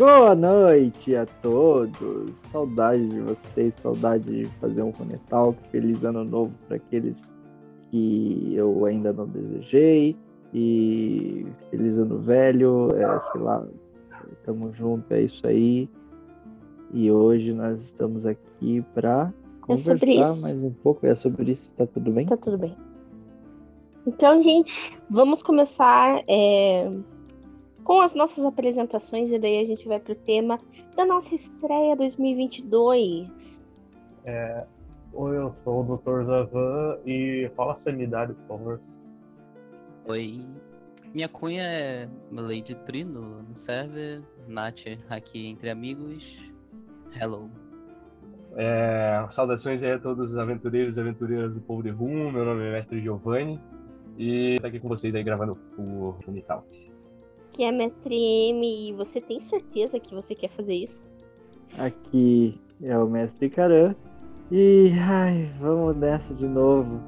Boa noite a todos. Saudade de vocês, saudade de fazer um Runetal. Feliz ano novo para aqueles que eu ainda não desejei. E feliz ano velho, é, sei lá, tamo junto, é isso aí. E hoje nós estamos aqui para conversar é mais um pouco. É sobre isso, tá tudo bem? Tá tudo bem. Então, gente, vamos começar é, com as nossas apresentações e daí a gente vai pro tema da nossa estreia 2022. É, oi, eu sou o Dr. Zavan e fala a sanidade, por favor. Oi, minha cunha é Lady Tri no, no server, Nath aqui entre amigos. Hello. É, saudações aí a todos os aventureiros e aventureiras do povo de Rum. Meu nome é Mestre Giovanni e tá aqui com vocês aí gravando o Unital. Que é Mestre M e você tem certeza que você quer fazer isso? Aqui é o Mestre Caran e ai, vamos nessa de novo.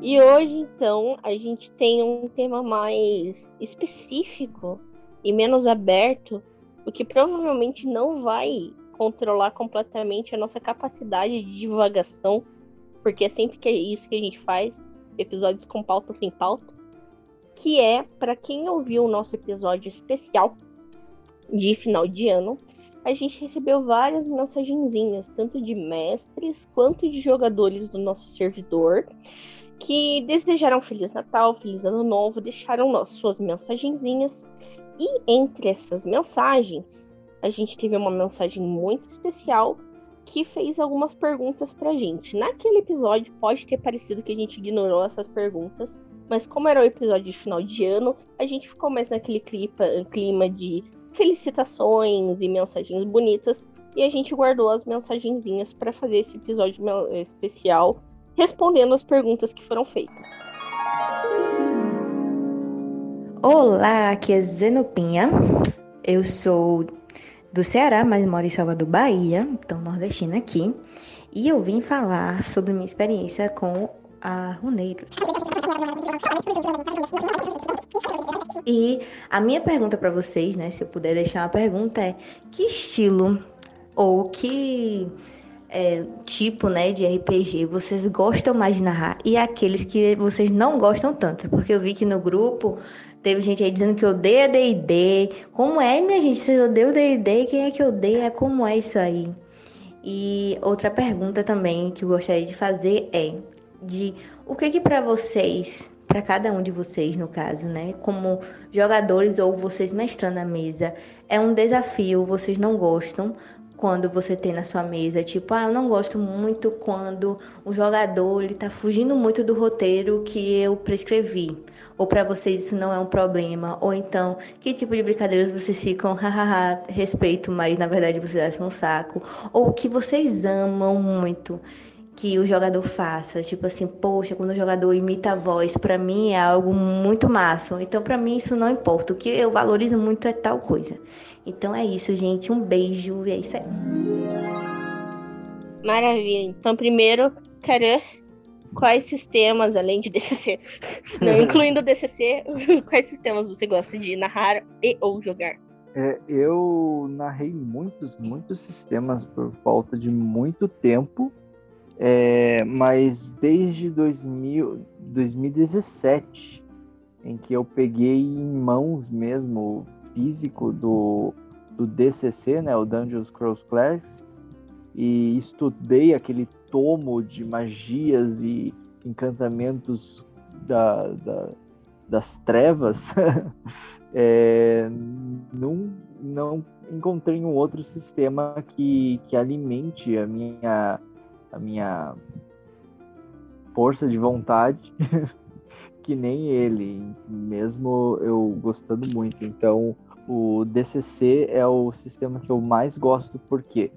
E hoje, então, a gente tem um tema mais específico e menos aberto, o que provavelmente não vai controlar completamente a nossa capacidade de divagação porque é sempre que é isso que a gente faz, episódios com pauta sem pauta, que é para quem ouviu o nosso episódio especial de final de ano, a gente recebeu várias mensagenzinhas, tanto de mestres quanto de jogadores do nosso servidor, que desejaram Feliz Natal, Feliz Ano Novo, deixaram suas mensagenzinhas. E entre essas mensagens, a gente teve uma mensagem muito especial que fez algumas perguntas pra gente. Naquele episódio pode ter parecido que a gente ignorou essas perguntas, mas como era o episódio de final de ano, a gente ficou mais naquele clima, clima de felicitações e mensagens bonitas, e a gente guardou as mensagenzinhas para fazer esse episódio especial respondendo as perguntas que foram feitas. Olá, aqui é Zenopinha. Eu sou do Ceará, mas moro em Salvador, Bahia, então nordestina aqui. E eu vim falar sobre minha experiência com a Runeiros. E a minha pergunta para vocês, né, se eu puder deixar uma pergunta é: que estilo ou que é, tipo, né, de RPG vocês gostam mais de narrar e aqueles que vocês não gostam tanto? Porque eu vi que no grupo Teve gente aí dizendo que odeia D&D. Como é, minha gente? Vocês odeiam D&D? Quem é que odeia? Como é isso aí? E outra pergunta também que eu gostaria de fazer é de o que que para vocês, para cada um de vocês no caso, né, como jogadores ou vocês mestrando a mesa, é um desafio, vocês não gostam, quando você tem na sua mesa, tipo, ah, eu não gosto muito quando o jogador ele tá fugindo muito do roteiro que eu prescrevi. Ou para vocês isso não é um problema, ou então, que tipo de brincadeiras vocês ficam, hahaha, respeito, mas na verdade vocês acham um saco, ou o que vocês amam muito que o jogador faça, tipo assim, poxa, quando o jogador imita a voz, para mim é algo muito massa. Então, para mim isso não importa. O que eu valorizo muito é tal coisa. Então é isso, gente. Um beijo e é isso aí. Maravilha. Então, primeiro, Caran, quais sistemas, além de DCC, não incluindo DCC, quais sistemas você gosta de narrar e ou jogar? É, eu narrei muitos, muitos sistemas por falta de muito tempo, é, mas desde 2000, 2017, em que eu peguei em mãos mesmo físico do, do DCC, né, o Dungeons Cross Class, e estudei aquele tomo de magias e encantamentos da, da, das trevas, é, não, não encontrei um outro sistema que, que alimente a minha, a minha força de vontade que nem ele, mesmo eu gostando muito. Então, o DCC é o sistema que eu mais gosto, por quê?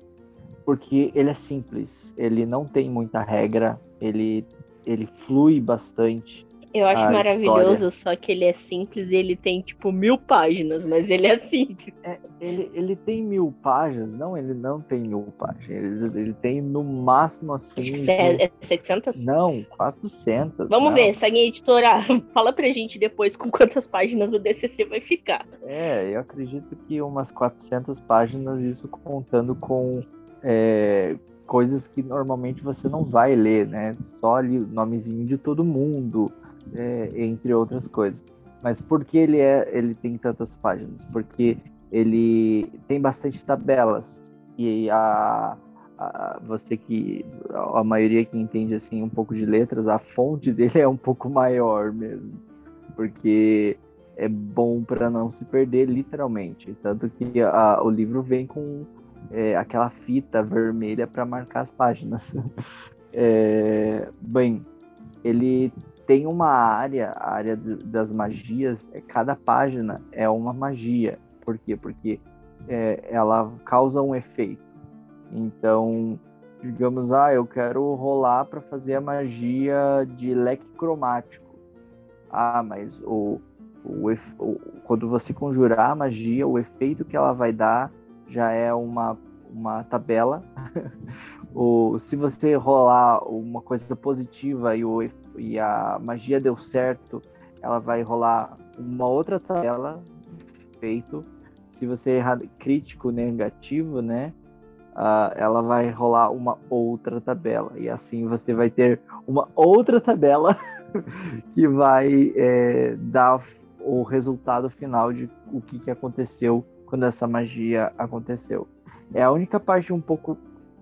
Porque ele é simples, ele não tem muita regra, ele, ele flui bastante. Eu acho maravilhoso, história. só que ele é simples e ele tem, tipo, mil páginas, mas ele é simples. É, ele, ele tem mil páginas? Não, ele não tem mil páginas. Ele, ele tem no máximo assim. É, é 700? Não, 400. Vamos não. ver, Saguinha Editora, fala pra gente depois com quantas páginas o DCC vai ficar. É, eu acredito que umas 400 páginas, isso contando com é, coisas que normalmente você não vai ler, né? Só ali o nomezinho de todo mundo, é, entre outras coisas. Mas por que ele, é, ele tem tantas páginas? Porque ele tem bastante tabelas. E a, a- você que. A maioria que entende assim um pouco de letras, a fonte dele é um pouco maior mesmo. Porque é bom para não se perder, literalmente. Tanto que a- o livro vem com é, aquela fita vermelha para marcar as páginas. É, bem, ele tem uma área, a área das magias, é, cada página é uma magia. Por quê? Porque é, ela causa um efeito. Então, digamos, ah, eu quero rolar para fazer a magia de leque cromático. Ah, mas o, o, o- quando você conjurar a magia, o efeito que ela vai dar já é uma, uma tabela. o, se você rolar uma coisa positiva e, o, ef- e a magia deu certo, ela vai rolar uma outra tabela efeito. Se você errar crítico negativo, né? ah, ela vai rolar uma outra tabela. E assim você vai ter uma outra tabela que vai é, dar o resultado final de o que, que aconteceu quando essa magia aconteceu. É a única parte um pouco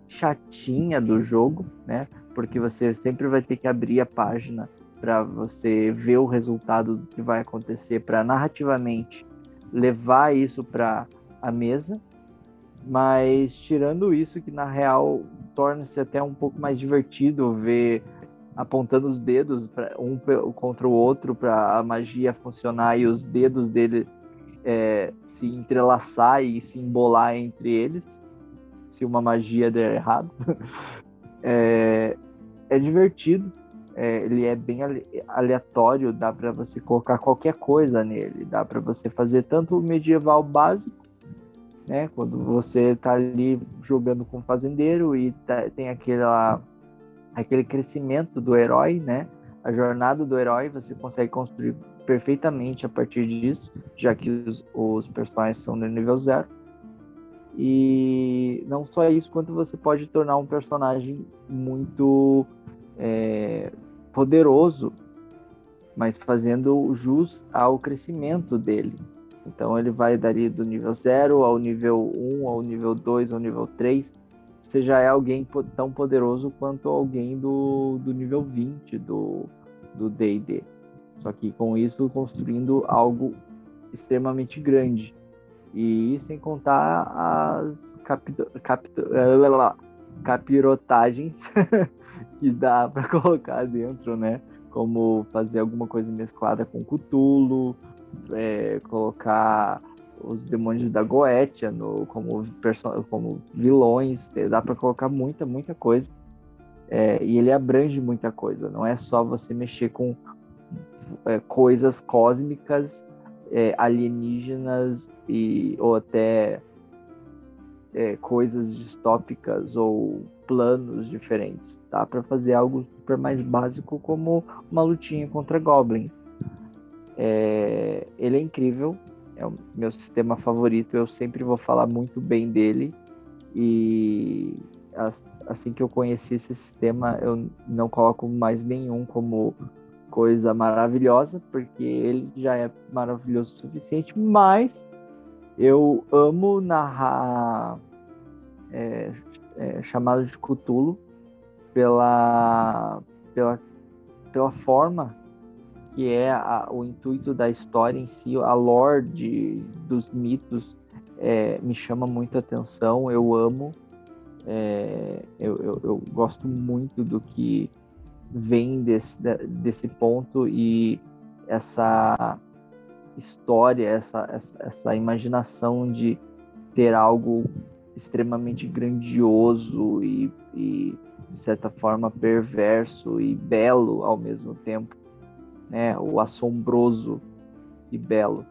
chatinha do jogo, né? Porque você sempre vai ter que abrir a página para você ver o resultado do que vai acontecer, para narrativamente levar isso para a mesa. Mas tirando isso, que na real torna-se até um pouco mais divertido ver apontando os dedos pra, um contra o outro para a magia funcionar e os dedos dele é, se entrelaçar e se embolar entre eles, se uma magia der errado. é, é divertido, é, ele é bem ale- aleatório, dá para você colocar qualquer coisa nele, dá para você fazer tanto o medieval básico, né, quando você tá ali jogando com o fazendeiro e tá- tem aquela aquele crescimento do herói, né? A jornada do herói você consegue construir perfeitamente a partir disso, já que os, os personagens são no nível zero. E não só isso, quanto você pode tornar um personagem muito é, poderoso, mas fazendo jus ao crescimento dele. Então ele vai dali do nível 0 ao nível 1, ao nível 2, ao nível 3. Você já é alguém tão poderoso quanto alguém do, do nível 20 do do D&D. Só que com isso construindo algo extremamente grande. E sem contar as eh, capirotagens que dá para colocar dentro, né? Como fazer alguma coisa mesclada com Cthulhu, é, colocar os demônios da Goetia no, como, como vilões, dá para colocar muita, muita coisa. É, e ele abrange muita coisa, não é só você mexer com é, coisas cósmicas, é, alienígenas e, ou até é, coisas distópicas ou planos diferentes. Dá para fazer algo super mais básico como uma lutinha contra goblins. É, ele é incrível, é o meu sistema favorito, eu sempre vou falar muito bem dele e as- assim que eu conheci esse sistema eu não coloco mais nenhum como coisa maravilhosa, porque ele já é maravilhoso o suficiente, mas eu amo narrar é, é, chamado de Cthulhu pela, pela, pela forma que é a- o intuito da história em si, a lore dos mitos é, me chama muita atenção, eu amo, é, eu, eu, eu gosto muito do que vem desse, desse ponto e essa história, essa, essa, essa imaginação de ter algo extremamente grandioso e, e, de certa forma perverso e belo ao mesmo tempo né? O assombroso e belo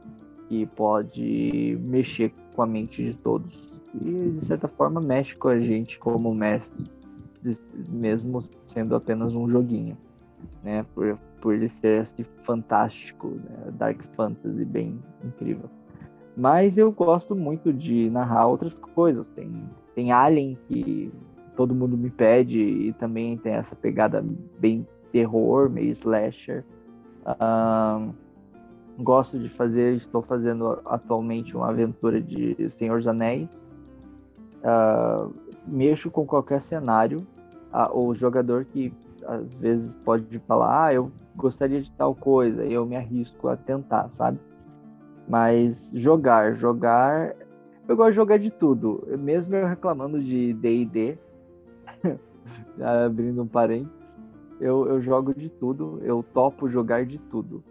que pode mexer com a mente de todos e de certa forma mexe com a gente como mestre, mesmo sendo apenas um joguinho, né? Por, por ele ser assim, fantástico, né? Dark Fantasy bem incrível. Mas eu gosto muito de narrar outras coisas. Tem, tem Alien que todo mundo me pede e também tem essa pegada bem terror, meio slasher. Um, gosto de fazer, estou fazendo atualmente uma aventura de Senhor dos Anéis. Uh, mexo com qualquer cenário. Uh, o jogador que às vezes pode falar, ah, eu gostaria de tal coisa, eu me arrisco a tentar, sabe? Mas jogar, jogar, eu gosto de jogar de tudo. Mesmo eu reclamando de D&D, abrindo um parênteses, eu, eu jogo de tudo, eu topo jogar de tudo.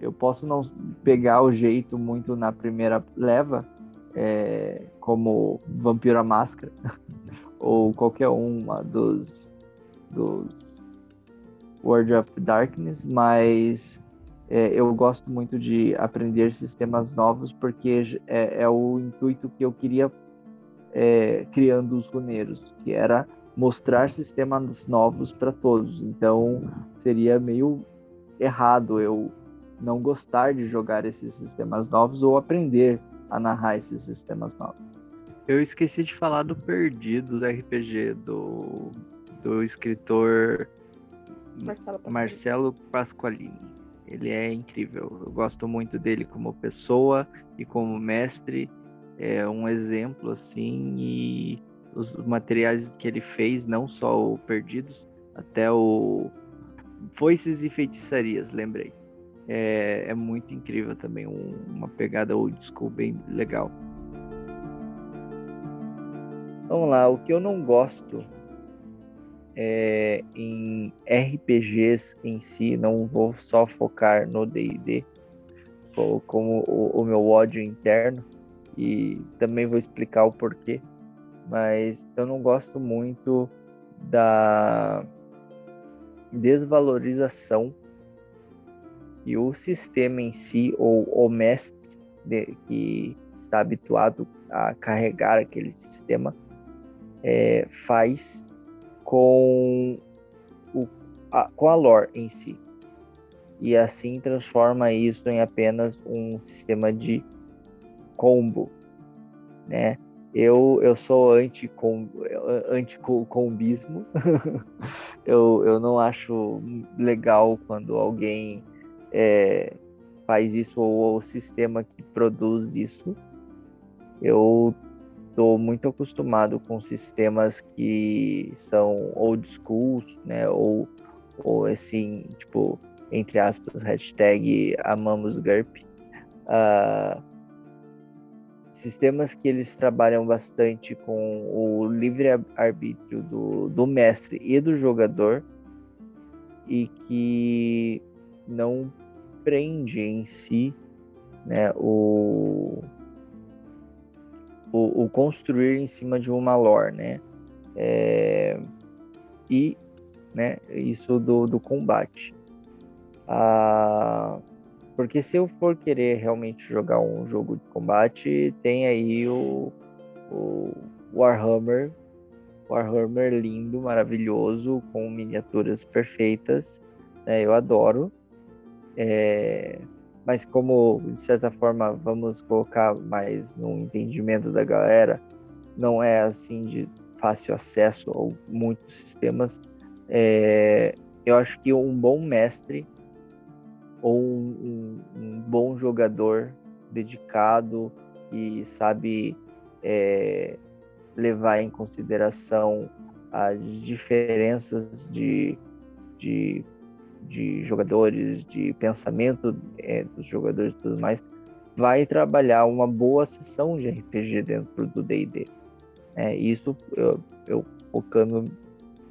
Eu posso não pegar o jeito muito na primeira leva, é, como Vampiro à Máscara, ou qualquer uma dos, dos World of Darkness, mas é, eu gosto muito de aprender sistemas novos porque é, é o intuito que eu queria é, criando os runeiros, que era mostrar sistemas novos para todos. Então seria meio errado eu não gostar de jogar esses sistemas novos ou aprender a narrar esses sistemas novos. Eu esqueci de falar do Perdidos RPG do, do escritor Marcelo Pasqualini. Marcelo Pasqualini. Ele é incrível. Eu gosto muito dele como pessoa e como mestre. É um exemplo assim e os materiais que ele fez, não só o Perdidos, até o Foices e Feitiçarias, lembrei. É, é muito incrível também, um, uma pegada old school bem legal. Vamos lá, o que eu não gosto é, em RPGs em si, não vou só focar no D&D como o, o, meu ódio interno e também vou explicar o porquê, mas eu não gosto muito da desvalorização e o sistema em si ou o mestre de, que está habituado a carregar aquele sistema é, faz com, o, a, com a lore em si. E assim transforma isso em apenas um sistema de combo, né? Eu, eu sou anti-combismo. Anti eu, eu não acho legal quando alguém é, faz isso ou o sistema que produz isso. Eu estou muito acostumado com sistemas que são old school, né? Ou, ou assim, tipo, entre aspas, hashtag amamos GURP. Uh, sistemas que eles trabalham bastante com o livre-arbítrio do, do mestre e do jogador e que não prende em si né, o, o, o, construir em cima de uma lore, né? É, e né, isso do, do combate. Ah, porque se eu for querer realmente jogar um jogo de combate, tem aí o, o Warhammer, Warhammer lindo, maravilhoso, com miniaturas perfeitas, né, eu adoro. É, mas como de certa forma vamos colocar mais no entendimento da galera, não é assim de fácil acesso a muitos sistemas. É, eu acho que um bom mestre ou um, um, um bom jogador dedicado e sabe é, levar em consideração as diferenças de, de de jogadores, de pensamento é, dos jogadores e tudo mais, vai trabalhar uma boa sessão de RPG dentro do D&D. É, isso eu, eu, focando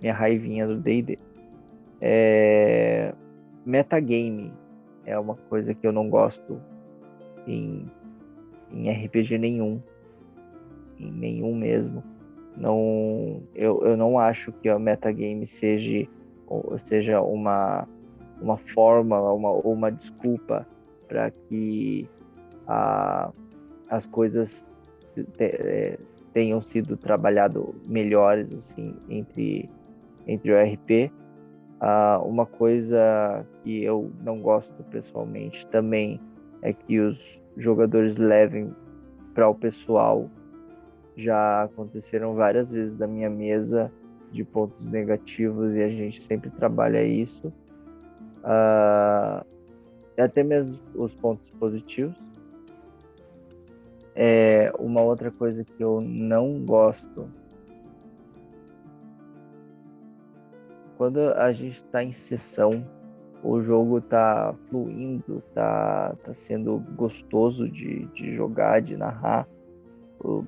minha raivinha do D&D. É, metagame é uma coisa que eu não gosto em, em RPG nenhum. Em nenhum mesmo. Não, eu, eu não acho que o metagame seja, seja uma uma fórmula, uma, ou uma desculpa para que a, as coisas te, é, tenham sido trabalhado melhores assim entre entre o RP. Uh, uma coisa que eu não gosto pessoalmente também é que os jogadores levem para o pessoal. Já aconteceram várias vezes da minha mesa de pontos negativos e a gente sempre trabalha isso. Uh, até mesmo os pontos positivos. É uma outra coisa que eu não gosto quando a gente está em sessão, o jogo está fluindo, está tá sendo gostoso de, de jogar, de narrar.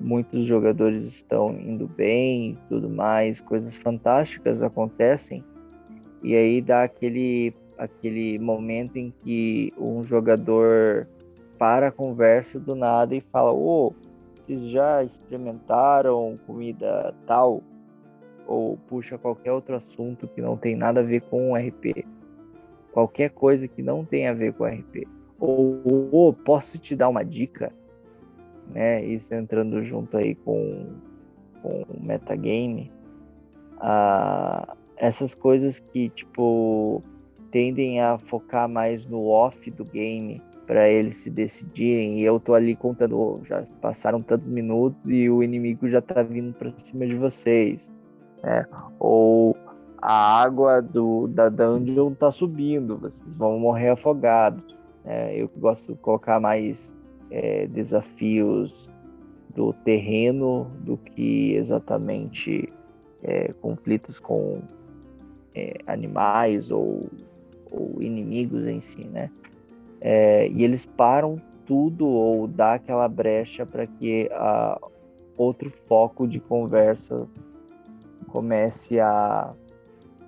Muitos jogadores estão indo bem tudo mais, coisas fantásticas acontecem. E aí dá aquele, aquele momento em que um jogador para a conversa do nada e fala: Ô, oh, vocês já experimentaram comida tal? Ou puxa qualquer outro assunto que não tem nada a ver com o RP. Qualquer coisa que não tem a ver com o RP. Ou, ou posso te dar uma dica? Né? Isso entrando junto aí com, com o metagame. Ah, essas coisas que, tipo, tendem a focar mais no off do game para eles se decidirem. E eu tô ali contando, já passaram tantos minutos e o inimigo já tá vindo para cima de vocês, né? Ou a água do, da dungeon tá subindo, vocês vão morrer afogados. Né? Eu gosto de colocar mais é, desafios do terreno do que exatamente é, conflitos com é, animais ou, ou inimigos em si, né? é, e eles param tudo ou dá aquela brecha para que a, outro foco de conversa comece a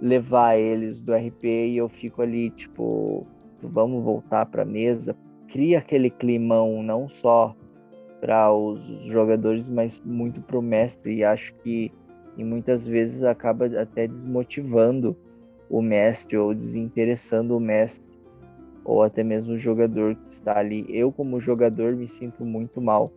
levar eles do RP e eu fico ali tipo vamos voltar para mesa cria aquele climão não só para os jogadores mas muito para o mestre e acho que e muitas vezes acaba até desmotivando o mestre ou desinteressando o mestre ou até mesmo o jogador que está ali. Eu, como jogador, me sinto muito mal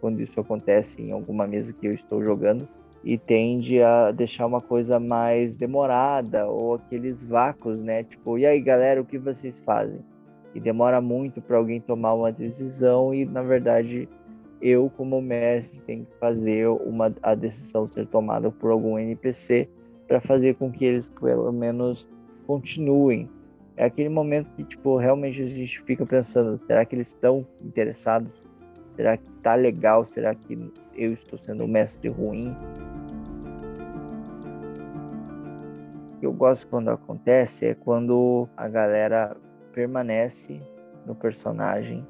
quando isso acontece em alguma mesa que eu estou jogando e tende a deixar uma coisa mais demorada ou aqueles vácuos, né? Tipo, e aí, galera, o que vocês fazem? E demora muito para alguém tomar uma decisão e, na verdade, eu, como mestre, tenho que fazer uma, a decisão ser tomada por algum NPC para fazer com que eles, pelo menos, continuem é aquele momento que, tipo, realmente a gente fica pensando, será que eles estão interessados? Será que tá legal? Será que eu estou sendo um mestre ruim? O que eu gosto quando acontece é quando a galera permanece no personagem,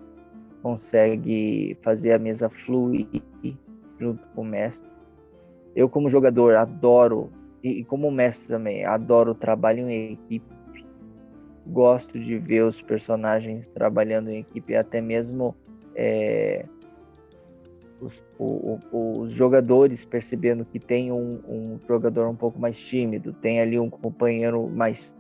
consegue fazer a mesa fluir junto com o mestre. Eu, como jogador, adoro, e como mestre também, adoro o trabalho em equipe. Gosto de ver os personagens trabalhando em equipe, até mesmo é, os, o, o, os, jogadores percebendo que tem um, um, jogador um pouco mais tímido, tem ali um companheiro mais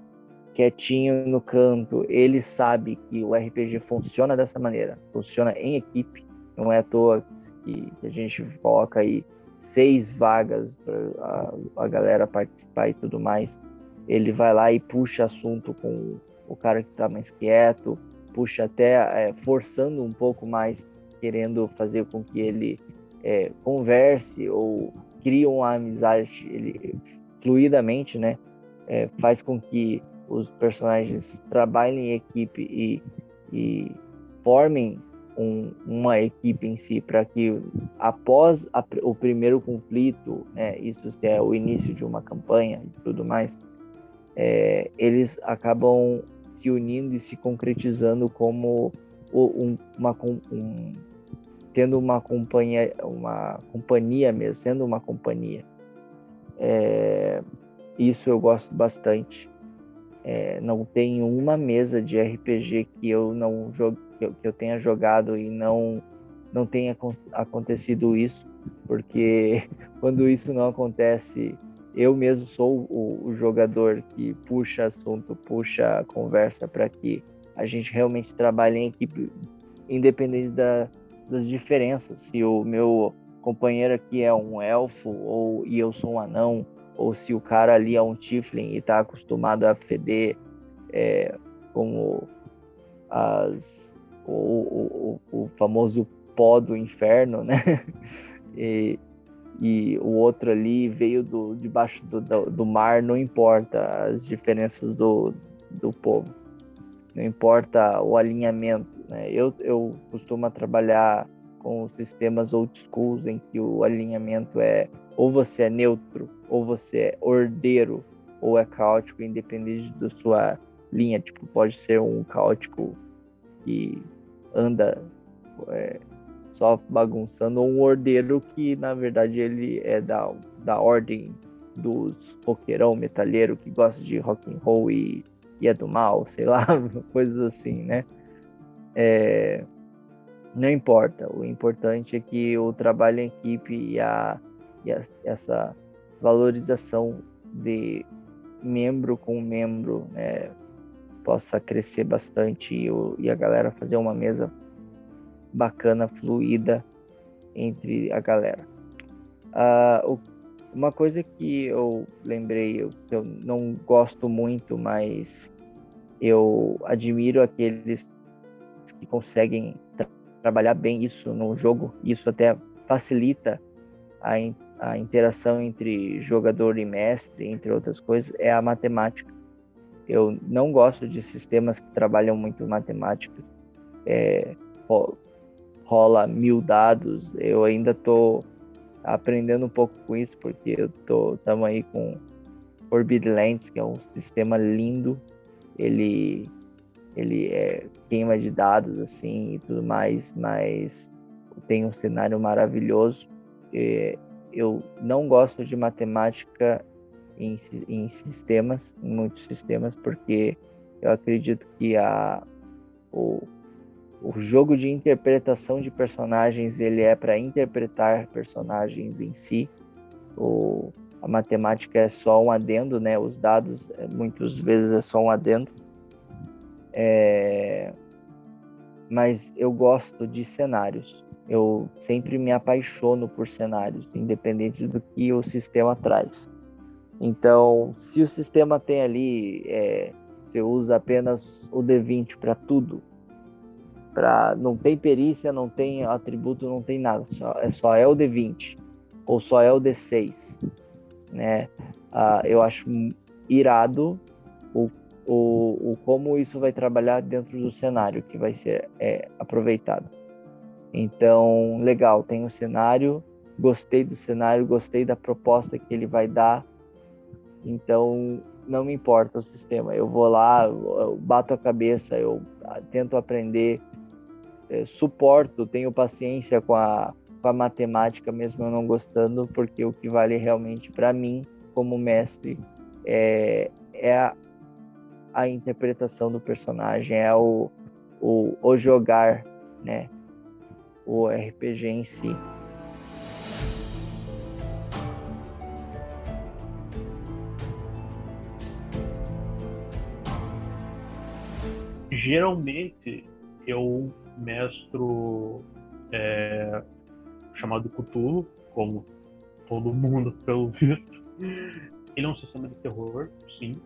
quietinho no canto, ele sabe que o RPG funciona dessa maneira, funciona em equipe, não é à toa que, que a gente coloca aí seis vagas para a, a galera participar e tudo mais. Ele vai lá e puxa assunto com o cara que está mais quieto, puxa até é, forçando um pouco mais, querendo fazer com que ele é, converse ou crie uma amizade ele, fluidamente, né? É, faz com que os personagens trabalhem em equipe e, e formem um, uma equipe em si para que após a, o primeiro conflito, né, isso é o início de uma campanha e tudo mais, é, eles acabam se unindo e se concretizando como um, uma um, tendo uma companhia uma companhia mesmo sendo uma companhia. É, isso eu gosto bastante. É, não tem uma mesa de RPG que eu não que eu, que eu tenha jogado e não não tenha acontecido isso porque quando isso não acontece eu mesmo sou o, o jogador que puxa assunto, puxa conversa para que a gente realmente trabalhe em equipe, independente da, das diferenças. Se o meu companheiro aqui é um elfo ou e eu sou um anão, ou se o cara ali é um tiefling e está acostumado a feder é, como as, o, o, o, famoso pó do inferno, né? e, e o outro ali veio do, debaixo do, do, do mar, não importa as diferenças do, do povo, não importa o alinhamento. Né? Eu, eu costumo trabalhar com sistemas old schools em que o alinhamento é ou você é neutro, ou você é ordeiro, ou é caótico, independente da sua linha. Tipo, pode ser um caótico que anda é, só bagunçando, um ordeiro que na verdade ele é da, da ordem dos roqueirão metalheiro que gosta de rock and roll e, e é do mal, sei lá, coisas assim, né? É, não importa, o importante é que o trabalho em equipe e, a, e a, essa valorização de membro com membro né, possa crescer bastante e, e a galera fazer uma mesa bacana, fluida entre a galera. Uh, uma coisa que eu lembrei, que eu não gosto muito, mas eu admiro aqueles que conseguem tra trabalhar bem isso no jogo. Isso até facilita a, in a interação entre jogador e mestre, entre outras coisas, é a matemática. Eu não gosto de sistemas que trabalham muito matemáticas. É, rola mil dados. Eu ainda estou aprendendo um pouco com isso, porque eu tô estamos aí com Forbidden Lands, que é um sistema lindo. Ele ele é queima de dados assim e tudo mais, mas tem um cenário maravilhoso. eu não gosto de matemática em, em sistemas, em muitos sistemas, porque eu acredito que a, o, o jogo de interpretação de personagens ele é para interpretar personagens em si. O, a matemática é só um adendo, né? Os dados é, muitas vezes é só um adendo. É... Mas eu gosto de cenários. Eu sempre me apaixono por cenários, independente do que o sistema traz. Então, se o sistema tem ali, é, você usa apenas o D20 para tudo, para não tem perícia, não tem atributo, não tem nada, só é só é o D20 ou só é o D6, né? Ah, eu acho irado o, o, o como isso vai trabalhar dentro do cenário que vai ser é, aproveitado. Então, legal, tem o um cenário, gostei do cenário, gostei da proposta que ele vai dar. Então, não me importa o sistema. Eu vou lá, eu bato a cabeça, eu tento aprender, é, suporto, tenho paciência com a, com a matemática, mesmo eu não gostando, porque o que vale realmente para mim, como mestre, é, é a, a, interpretação do personagem, é o, o, o jogar, né? O RPG em si. Geralmente eu mestro é, chamado Cthulhu, como todo mundo pelo visto. Ele é um sistema de terror, sim.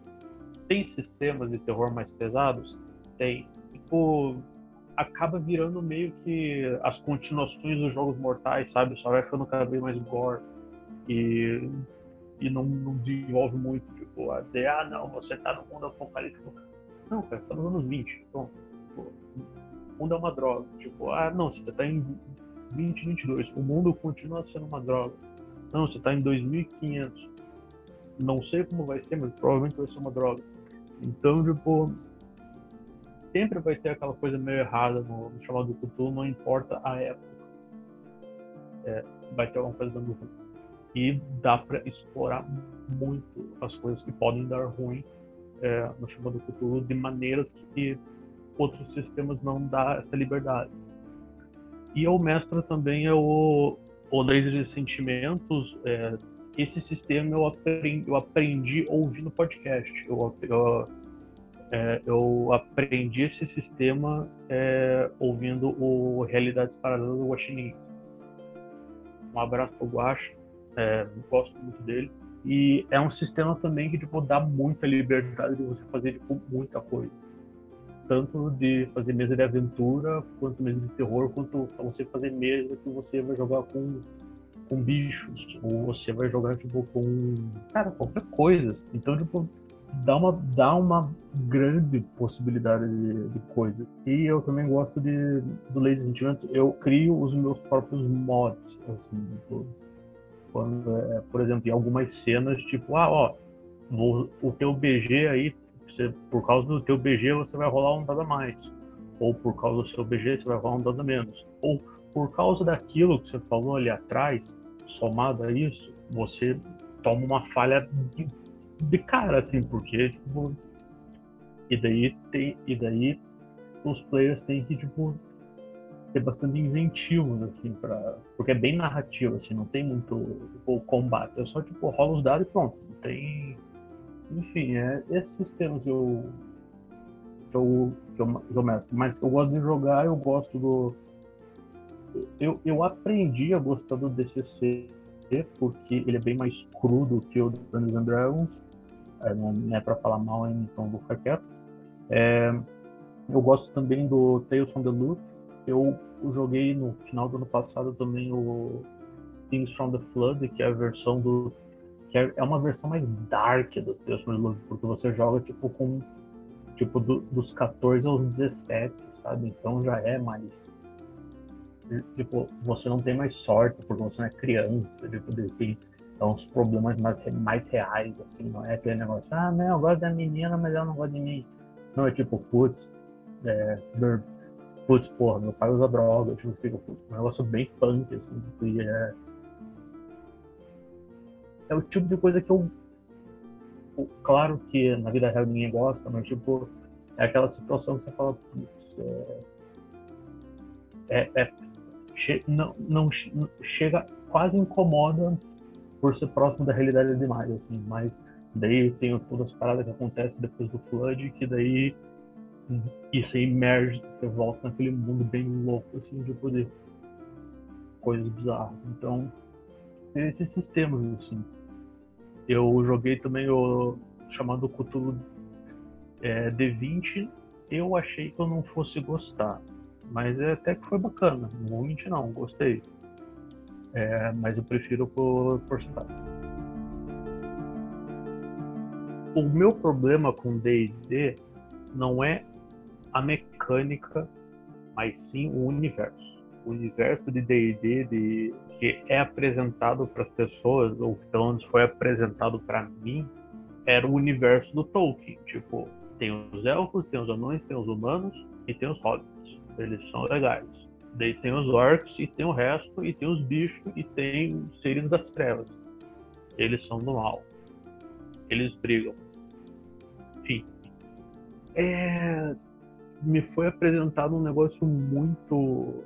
Tem sistemas de terror mais pesados? Tem. Tipo, acaba virando meio que as continuações dos jogos mortais, sabe? Só vai ficando cada vez mais gore. E, e não, não desenvolve muito, tipo, a dizer, ah, não, você tá no mundo apocalíptico. Não, cara, tá nos anos 20. Então, tipo, mundo é uma droga. Tipo, ah, não, você está em 2022, o mundo continua sendo uma droga. Não, você está em 2500. Não sei como vai ser, mas provavelmente vai ser uma droga. Então, tipo, sempre vai ter aquela coisa meio errada no, no chamado Cthulhu, não importa a época. É, vai ter alguma coisa dando ruim. E dá para explorar muito as coisas que podem dar ruim é, no chamado Cthulhu de maneiras que outros sistemas não dá essa liberdade. E o mestre também é o, o laser de sentimentos, é, esse sistema eu aprendi, eu aprendi ouvindo podcast. Eu, eu, é, eu aprendi esse sistema é, ouvindo o Realidades Paralelas do Guaxinim. Um abraço pro Guaxa, é, gosto muito dele. E é um sistema também que tipo, dá muita liberdade de você fazer tipo, muita coisa. Tanto de fazer mesa de aventura, quanto mesa de terror, quanto você fazer mesa que você vai jogar com, com bichos. Ou você vai jogar tipo, com. Cara, qualquer coisa. Então, tipo, dá uma, dá uma grande possibilidade de, de coisa. E eu também gosto de, do Lazy Sentimento. Eu crio os meus próprios mods. Assim, tipo, quando, é, por exemplo, em algumas cenas, tipo, ah, ó, vou, o teu BG aí, você, por causa do teu BG você vai rolar um dado a mais. Ou por causa do seu BG você vai rolar um dado a menos. Ou por causa daquilo que você falou ali atrás, somado a isso, você toma uma falha de, de cara, assim, porque, tipo, e daí tem, e daí os players têm que, tipo, ser bastante inventivos, assim, pra... porque é bem narrativo, assim, não tem muito tipo, combate, é só, tipo, rola os dados e pronto, não tem... Enfim, é esses sistemas eu, que eu, que eu, que eu. Mas eu gosto de jogar, eu gosto do... Eu, eu aprendi a gostar do DCC porque ele é bem mais crudo que o Dungeons and Dragons, é, não é para falar mal, então vou ficar quieto. É, eu gosto também do Tales from the Loop, eu joguei no final do ano passado também o Things from the Flood, que é a versão do. que é, é uma versão mais dark do Tales from the Flood, porque você joga tipo com. tipo do, dos 14 aos 17, sabe? Então já é mais. Tipo, você não tem mais sorte, porque você não é criança, tipo, tem então, os problemas mais, mais reais, assim, não é aquele negócio, ah, não, eu gosto da menina, mas ela não gosta de mim. Não, é tipo, putz, é, putz, porra, meu pai usa droga, tipo, fica um negócio bem punk, assim, que é. É o tipo de coisa que eu. Claro que na vida real ninguém gosta, mas tipo, é aquela situação que você fala, putz, é. é, é che, não, não chega, quase incomoda por ser próximo da realidade demais, assim, mas daí tem todas as paradas que acontecem depois do Flood, que daí e você emerge, você volta naquele mundo bem louco, assim, de poder coisas bizarras. Então, tem esses sistemas, assim. Eu joguei também o chamado Cthulhu é, D20, eu achei que eu não fosse gostar. Mas é até que foi bacana. Muito não, gostei. É, mas eu prefiro por porcentagem. O meu problema com D&D não é a mecânica, mas sim o universo. O universo de D&D de, que é apresentado para as pessoas, ou pelo menos foi apresentado para mim, era o universo do Tolkien. Tipo, tem os elfos, tem os anões, tem os humanos e tem os hobbits. Eles são legais. Daí tem os orcs e tem o resto, e tem os bichos e tem os seres das trevas. Eles são do mal. Eles brigam. Enfim. É, me foi apresentado um negócio muito.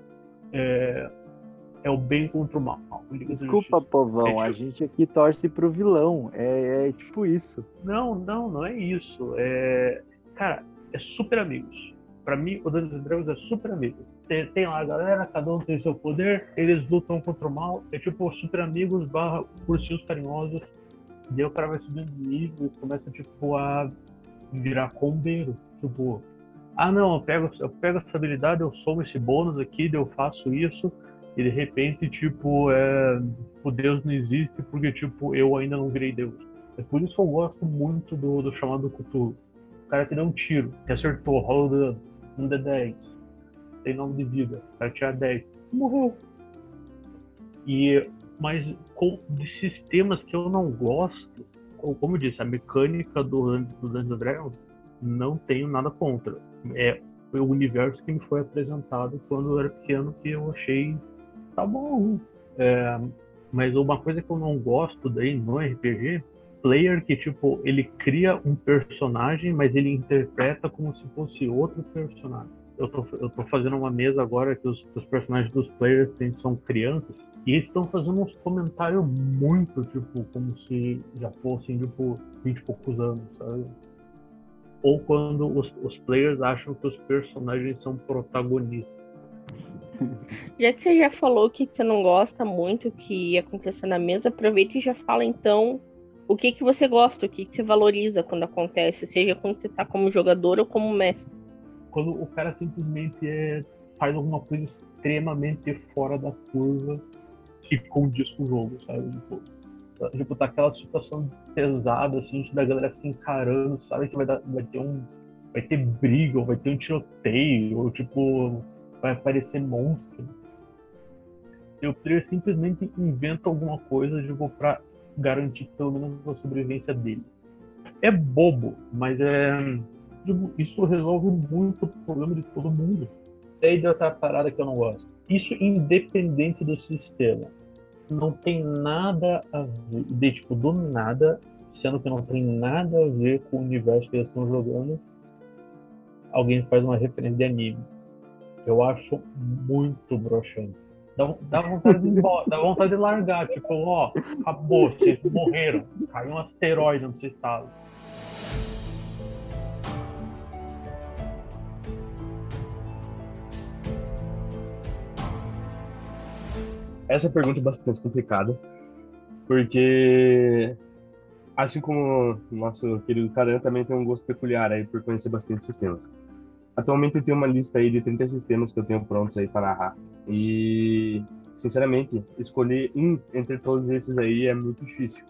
É, é o bem contra o mal. Desculpa, povão, a gente aqui torce pro vilão. É, é, tipo isso. Não, não, não é isso. É, cara, é super amigos. Pra mim, o Dungeons Dragons é super amigos. Tem, tem, lá a galera, cada um tem seu poder, eles lutam contra o mal. É tipo super amigos barra ursinhos carinhosos. Daí o cara vai subindo de nível e começa, tipo, a virar combeiro. Tipo, ah não, eu pego, eu pego essa habilidade, eu somo esse bônus aqui, eu faço isso, e de repente, tipo, é, o Deus não existe porque, tipo, eu ainda não virei Deus. É por isso que eu gosto muito do, do chamado Cthulhu. O cara te dá um tiro, te acertou, rola um D10, tem nome de vida, o cara tira 10, morreu. E, mas com, de sistemas que eu não gosto, como eu disse, a mecânica do, do Dungeons Dragons, não tenho nada contra é o universo que me foi apresentado quando eu era pequeno que eu achei tá bom. É, mas uma coisa que eu não gosto daí no RPG, player que tipo ele cria um personagem, mas ele interpreta como se fosse outro personagem. eu tô, eu tô fazendo uma mesa agora que os, os personagens dos players são crianças. E eles estão fazendo uns comentários muito, tipo, como se já fossem, tipo, 20 e poucos anos, sabe? Ou quando os, os players acham que os personagens são protagonistas. Já que você já falou que você não gosta muito que aconteça na mesa, aproveita e já fala então o que que você gosta, o que que você valoriza quando acontece, seja quando você tá como jogador ou como mestre. Quando o cara simplesmente é, faz alguma coisa extremamente fora da curva que condiz com o jogo, sabe? Tipo, tipo tá aquela situação pesada, assim, da galera se encarando, sabe? Que vai, dar, vai ter um. Vai ter briga, ou vai ter um tiroteio, ou tipo, vai aparecer monstro. E o player simplesmente inventa alguma coisa tipo, pra garantir pelo menos a sobrevivência dele. É bobo, mas é. Tipo, isso resolve muito o problema de todo mundo. E aí outra parada que eu não gosto. Isso independente do sistema. Não tem nada a ver, de, tipo, do nada, sendo que não tem nada a ver com o universo que eles estão jogando, alguém faz uma referência de anime. Eu acho muito broxante. Dá, dá, vontade de dá vontade de largar, tipo, ó, acabou, vocês morreram. Caiu um asteroide no seu estado. Essa pergunta é bastante complicada, porque assim como o nosso querido Karan também tem um gosto peculiar aí por conhecer bastante sistemas. Atualmente eu tenho uma lista aí de 30 sistemas que eu tenho prontos aí para narrar. E, sinceramente, escolher um entre todos esses aí é muito difícil.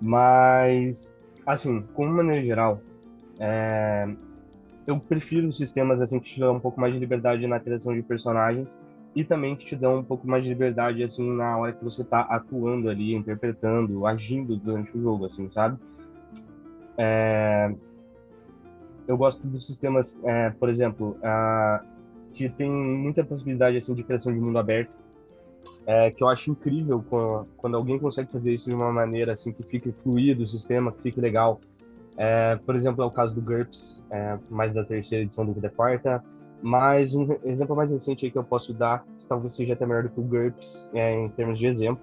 Mas, assim, como maneira geral, é... eu prefiro sistemas assim que te dão um pouco mais de liberdade na criação de personagens e também que te dão um pouco mais de liberdade assim na hora que você está atuando ali, interpretando, agindo durante o jogo, assim, sabe? É eu gosto dos sistemas, é, por exemplo, que tem muita possibilidade assim de criação de mundo aberto, é, que eu acho incrível quando, alguém consegue fazer isso de uma maneira assim que fique fluido o sistema, que fique legal. É, por exemplo, é o caso do GURPS, é, mais da terceira edição do que da quarta. Mas um exemplo mais recente que eu posso dar, que talvez seja até melhor do que o GURPS é, em termos de exemplo,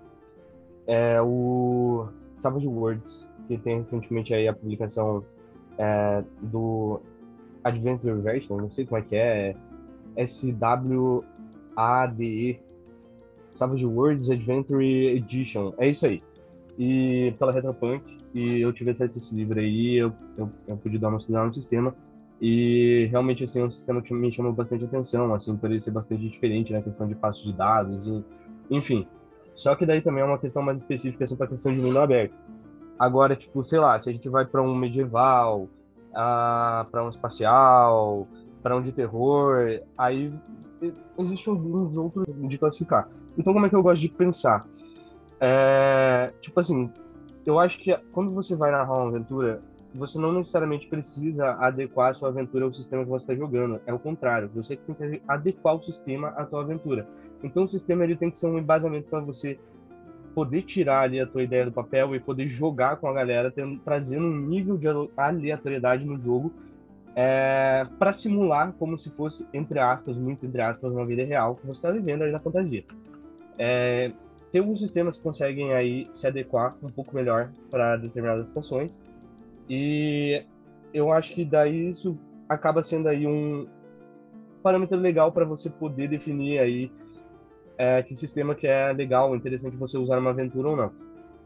é o Savage Worlds, que tem recentemente aí a publicação é, do Adventure Version, não sei como é que é, S-W-A-D-E, Savage Worlds Adventure Edition, é isso aí. E pela Retropunk, e eu tive acesso a esse livro aí, eu, eu, eu pude dar uma estudada no sistema, e realmente, assim, é um sistema me chamou bastante atenção, assim, por ele ser bastante diferente na né, questão de passos de dados, e, enfim. Só que daí também é uma questão mais específica, assim, para a questão de mundo aberto. Agora, tipo, sei lá, se a gente vai para um medieval, uh, para um espacial, para um de terror, aí existem alguns outros de classificar. Então, como é que eu gosto de pensar? É, tipo assim, eu acho que quando você vai narrar uma aventura, você não necessariamente precisa adequar a sua aventura ao sistema que você está jogando. É o contrário, você tem que adequar o sistema à sua aventura. Então, o sistema ele tem que ser um embasamento para você poder tirar ali a tua ideia do papel e poder jogar com a galera, tendo, trazendo um nível de aleatoriedade no jogo é, para simular como se fosse, entre aspas, muito entre aspas, uma vida real que você está vivendo aí na fantasia. É, tem alguns sistemas que conseguem aí se adequar um pouco melhor para determinadas situações e eu acho que daí isso acaba sendo aí um parâmetro legal para você poder definir aí é, que sistema que é legal, interessante você usar numa aventura ou não.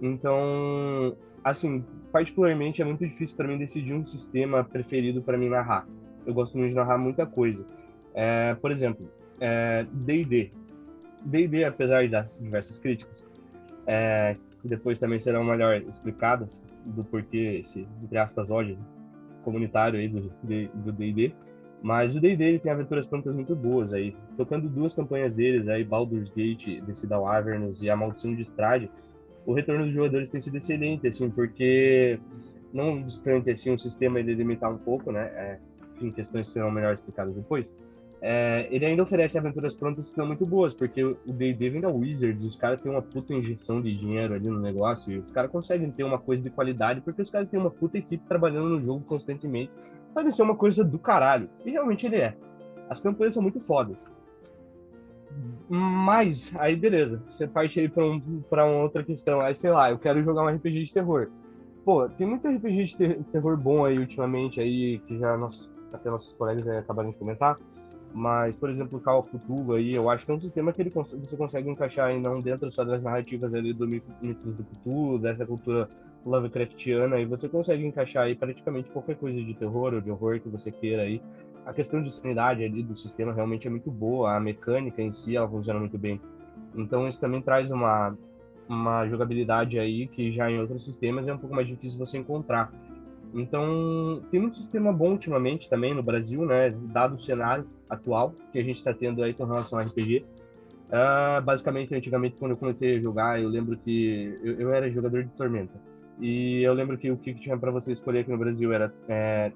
Então, assim, particularmente é muito difícil para mim decidir um sistema preferido para mim narrar. Eu gosto muito de narrar muita coisa. É, por exemplo, D&D. É, D&D, apesar das diversas críticas, é, que depois também serão melhor explicadas do porquê esse, entre aspas, ódio comunitário aí do D&D, mas o D&D tem aventuras prontas muito boas aí. Tocando duas campanhas deles aí, Baldur's Gate, Decidal Avernus e A Maldição de Strade, o retorno dos jogadores tem sido excelente, assim, porque não distante assim o sistema ele limitar um pouco, né? É, enfim, questões serão melhor explicadas depois. É, ele ainda oferece aventuras prontas que são muito boas, porque o D&D vem da Wizards, os caras têm uma puta injeção de dinheiro ali no negócio, e os caras conseguem ter uma coisa de qualidade, porque os caras têm uma puta equipe trabalhando no jogo constantemente, vai ser uma coisa do caralho. E realmente ele é. As campanhas são muito fodas. Mas, aí beleza, você parte aí pra, um, pra uma outra questão. Aí, sei lá, eu quero jogar um RPG de terror. Pô, tem muito RPG de ter terror bom aí ultimamente, aí, que já nossos, até nossos colegas acabaram de comentar. Mas, por exemplo, o Call of Cthulhu aí, eu acho que é um sistema que ele cons você consegue encaixar aí não dentro só das narrativas ali do mito, do Cthulhu, dessa cultura Lovecraftiana, e você consegue encaixar aí praticamente qualquer coisa de terror ou de horror que você queira aí. A questão de sanidade ali do sistema realmente é muito boa, a mecânica em si ela funciona muito bem. Então isso também traz uma, uma jogabilidade aí que já em outros sistemas é um pouco mais difícil você encontrar. Então, tem um sistema bom ultimamente também no Brasil, né? Dado o cenário atual que a gente está tendo aí com relação ao RPG. Uh, ah, basicamente, antigamente, quando eu comecei a jogar, eu lembro que eu, eu era jogador de Tormenta. E eu lembro que o que tinha para você escolher aqui no Brasil era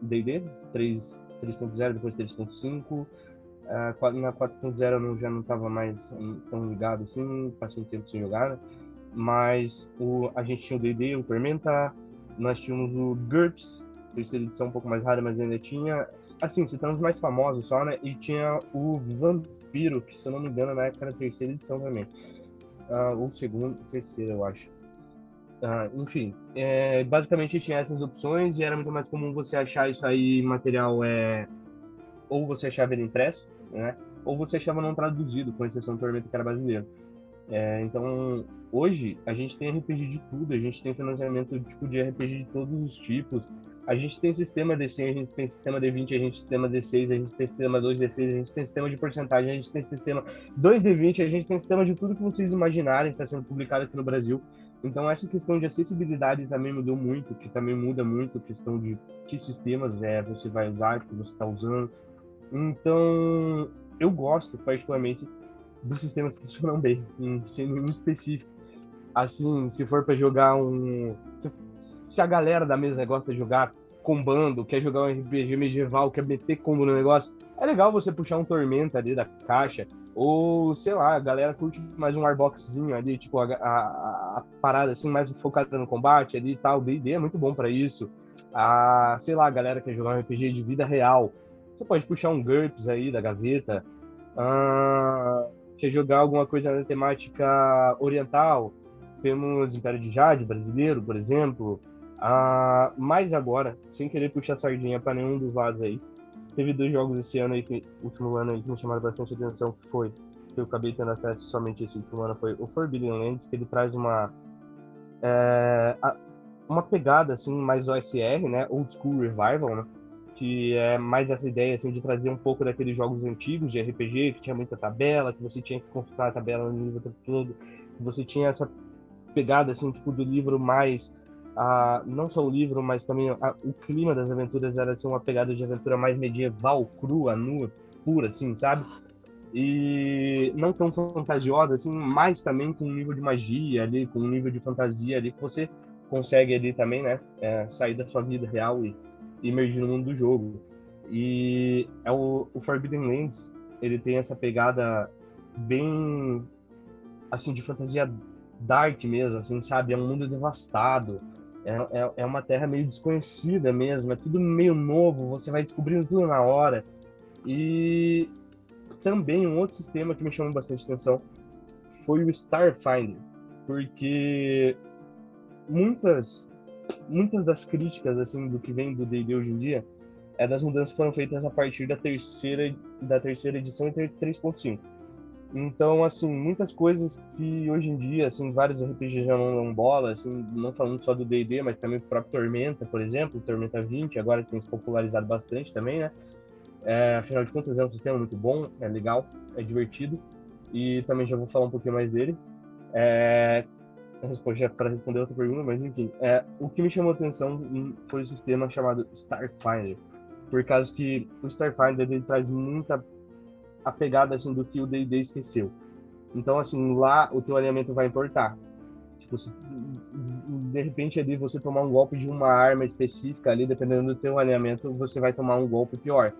D&D, 3.0, depois 3.5. Uh, na 4.0 eu já não estava mais tão ligado assim, passei um tempo sem jogar, né? Mas o, a gente tinha o D&D, o Tormenta, nós tínhamos o GURPS, terceira edição um pouco mais rara, mas ainda tinha. Assim, citando os mais famosos só, né? E tinha o Vampiro, que se eu não me engano, na época era a terceira edição também. Uh, ou segunda, terceira, eu acho. Uh, enfim, é, basicamente tinha essas opções e era muito mais comum você achar isso aí material é ou você achava ele impresso, né? Ou você achava não traduzido, com exceção do Tormento que era brasileiro. É, então, hoje, a gente tem RPG de tudo, a gente tem financiamento tipo, de RPG de todos os tipos. A gente tem sistema D100, a gente tem sistema D20, a gente tem sistema D6, a gente tem sistema 2D6, a gente tem sistema de porcentagem, a gente tem sistema 2D20, a gente tem sistema de tudo que vocês imaginarem está sendo publicado aqui no Brasil. Então, essa questão de acessibilidade também mudou muito, que também muda muito a questão de que sistemas é, você vai usar, que você está usando. Então, eu gosto particularmente dos sistemas que funcionam bem, sem nenhum específico. Assim, se for para jogar um. Se a galera da mesa gosta de jogar combando, quer jogar um RPG medieval, quer meter combo no negócio, é legal você puxar um Tormenta ali da caixa, ou sei lá, a galera curte mais um Arboxzinho ali, tipo a, a, a parada assim, mais focada no combate ali e tal. DD é muito bom para isso. A, sei lá, a galera quer jogar um RPG de vida real, você pode puxar um GURPS aí da gaveta. Ah, quer jogar alguma coisa na temática oriental, temos Império de Jade brasileiro, por exemplo. Ah, mas agora, sem querer puxar sardinha para nenhum dos lados aí, teve dois jogos esse ano aí, que, último ano aí, que me chamaram bastante atenção, que foi, que eu acabei tendo acesso somente esse último ano, foi o Forbidden Lands, que ele traz uma é, uma pegada assim mais OSR, né, Old School Revival, né, que é mais essa ideia assim de trazer um pouco daqueles jogos antigos de RPG que tinha muita tabela, que você tinha que consultar a tabela no livro todo, que você tinha essa pegada assim tipo do livro mais a, não só o livro, mas também a, o clima das aventuras era assim uma pegada de aventura mais medieval, crua, nua, pura assim, sabe? E não tão fantasiosa assim, mas também com um nível de magia ali, com um nível de fantasia ali que você consegue ali também, né, é, sair da sua vida real e imergir no mundo do jogo. E é o, o Forbidden Lands, ele tem essa pegada bem assim de fantasia dark mesmo, assim, sabe? É um mundo devastado. É, é, é, uma terra meio desconhecida mesmo, é tudo meio novo, você vai descobrindo tudo na hora. E também um outro sistema que me chamou bastante atenção foi o Starfinder, porque muitas muitas das críticas assim do que vem do D&D hoje em dia é das mudanças que foram feitas a partir da terceira da terceira edição e 3.5. Então, assim, muitas coisas que hoje em dia, assim, vários RPGs já não dão bola, assim, não falando só do D&D, mas também o próprio Tormenta, por exemplo, Tormenta 20, agora tem se popularizado bastante também, né? É, afinal de contas, é um sistema muito bom, é legal, é divertido, e também já vou falar um pouquinho mais dele. É, para responder outra pergunta, mas enfim, é, o que me chamou a atenção foi o sistema chamado Starfinder, por causa que o Starfinder ele traz muita a pegada assim do que o D&D esqueceu. Então assim lá o teu alinhamento vai importar. Tipo, se, de repente ali você tomar um golpe de uma arma específica ali, dependendo do teu alinhamento, você vai tomar um golpe pior.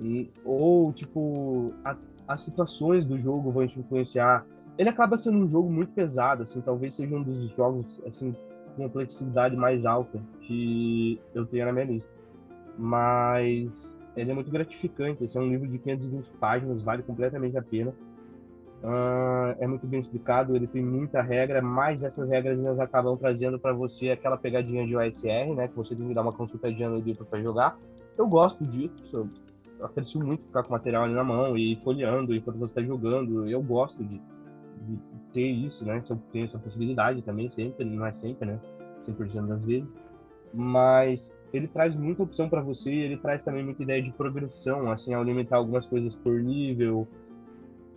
E, ou tipo a, as situações do jogo vão te influenciar ele acaba sendo um jogo muito pesado, assim, talvez seja um dos jogos, assim, com complexidade mais alta que eu tenho na minha lista. Mas ele é muito gratificante. Esse é um livro de 520 páginas, vale completamente a pena. Uh, é muito bem explicado, ele tem muita regra, mas essas regras elas acabam trazendo para você aquela pegadinha de OSR, né? Que você tem que dar uma consultadinha no livro para jogar. Eu gosto disso, eu aprecio muito ficar com o material ali na mão e folheando enquanto você está jogando. Eu gosto de, de, ter isso, né? Se eu tenho essa possibilidade também, sempre, não é sempre, né? 100% das vezes. Mas ele traz muita opção para você, ele traz também muita ideia de progressão, assim, ao limitar algumas coisas por nível.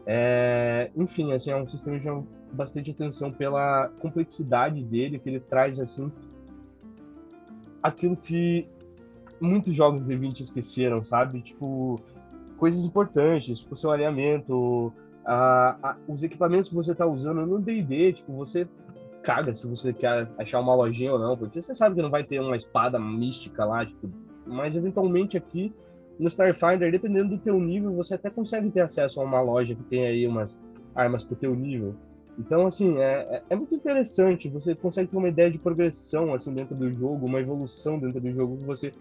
É, enfim, assim, é um sistema que chama bastante atenção pela complexidade dele, que ele traz, assim, aquilo que muitos jogos de 20 esqueceram, sabe? Tipo, coisas importantes, tipo, seu alinhamento, a, a, os equipamentos que você está usando no D&D, tipo, você caga se você quer achar uma lojinha ou não, porque você sabe que não vai ter uma espada mística lá, tipo, mas eventualmente aqui no Starfinder, dependendo do teu nível, você até consegue ter acesso a uma loja que tem aí umas armas pro teu nível. Então, assim, é, é, é muito interessante, você consegue ter uma ideia de progressão, assim, dentro do jogo, uma evolução dentro do jogo que você...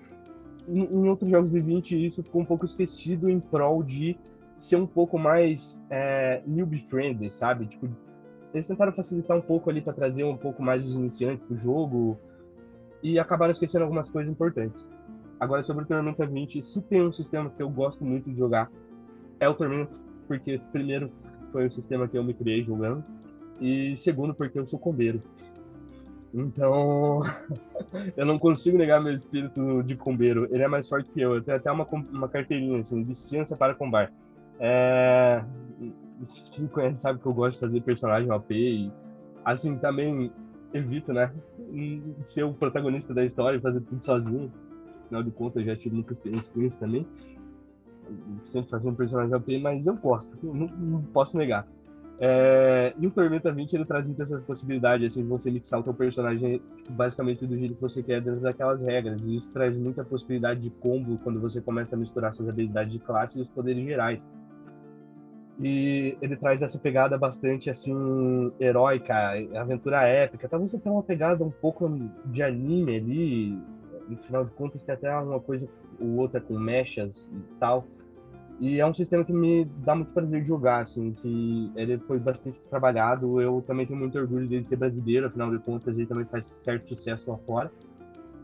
Em, em outros jogos de 20, isso ficou um pouco esquecido em prol de ser um pouco mais é, newbie-friendly, sabe? Tipo, eles tentaram facilitar um pouco ali para trazer um pouco mais os iniciantes pro jogo e acabaram esquecendo algumas coisas importantes. Agora, sobre o Tormenta 20, se tem um sistema que eu gosto muito de jogar, é o Tormenta, porque, primeiro, foi o sistema que eu me criei jogando, e segundo, porque eu sou combeiro. Então, eu não consigo negar meu espírito de combeiro. Ele é mais forte que eu. Eu tenho até uma, uma carteirinha, assim, licença para combar. É... Quem conhece sabe que eu gosto de fazer personagem OP e, assim, também evito, né, ser o protagonista da história e fazer tudo sozinho. Afinal de contas, eu já tive muita experiência com isso também. Sempre fazendo personagem OP, mas eu gosto, não, não posso negar. É, e o Tormenta 20 ele traz muita essa possibilidade assim, de você mixar o teu personagem basicamente do jeito que você quer dentro daquelas regras. E isso traz muita possibilidade de combo quando você começa a misturar suas habilidades de classe e os poderes gerais. E ele traz essa pegada bastante assim heróica, aventura épica. Talvez tenha uma pegada um pouco de anime ali. No final de contas, tem até uma coisa ou outra com mechas e tal. E é um sistema que me dá muito prazer de jogar, assim, que ele foi bastante trabalhado. Eu também tenho muito orgulho dele ser brasileiro, afinal de contas, ele também faz certo sucesso lá fora.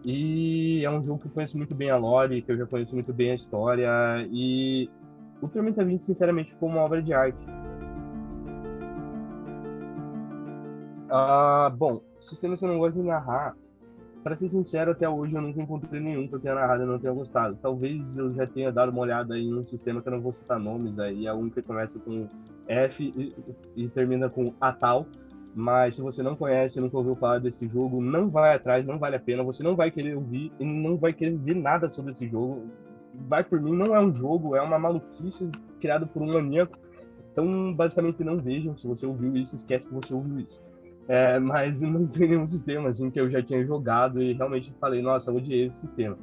E é um jogo que eu conheço muito bem a lore, que eu já conheço muito bem a história. E o Tormenta 20, sinceramente, ficou uma obra de arte. Ah, bom, sistemas que eu não gosto de narrar, para ser sincero, até hoje eu nunca encontrei nenhum que eu tenha narrado e não tenha gostado. Talvez eu já tenha dado uma olhada em um sistema que eu não vou citar nomes aí, é um que começa com F e, e termina com Atal. Mas se você não conhece, nunca ouviu falar desse jogo, não vai atrás, não vale a pena. Você não vai querer ouvir e não vai querer ver nada sobre esse jogo vai por mim, não é um jogo, é uma maluquice criada por um maníaco. Então, basicamente, não vejam. Se você ouviu isso, esquece que você ouviu isso. É, mas não tem nenhum sistema assim que eu já tinha jogado e realmente falei, nossa, eu odiei esse sistema.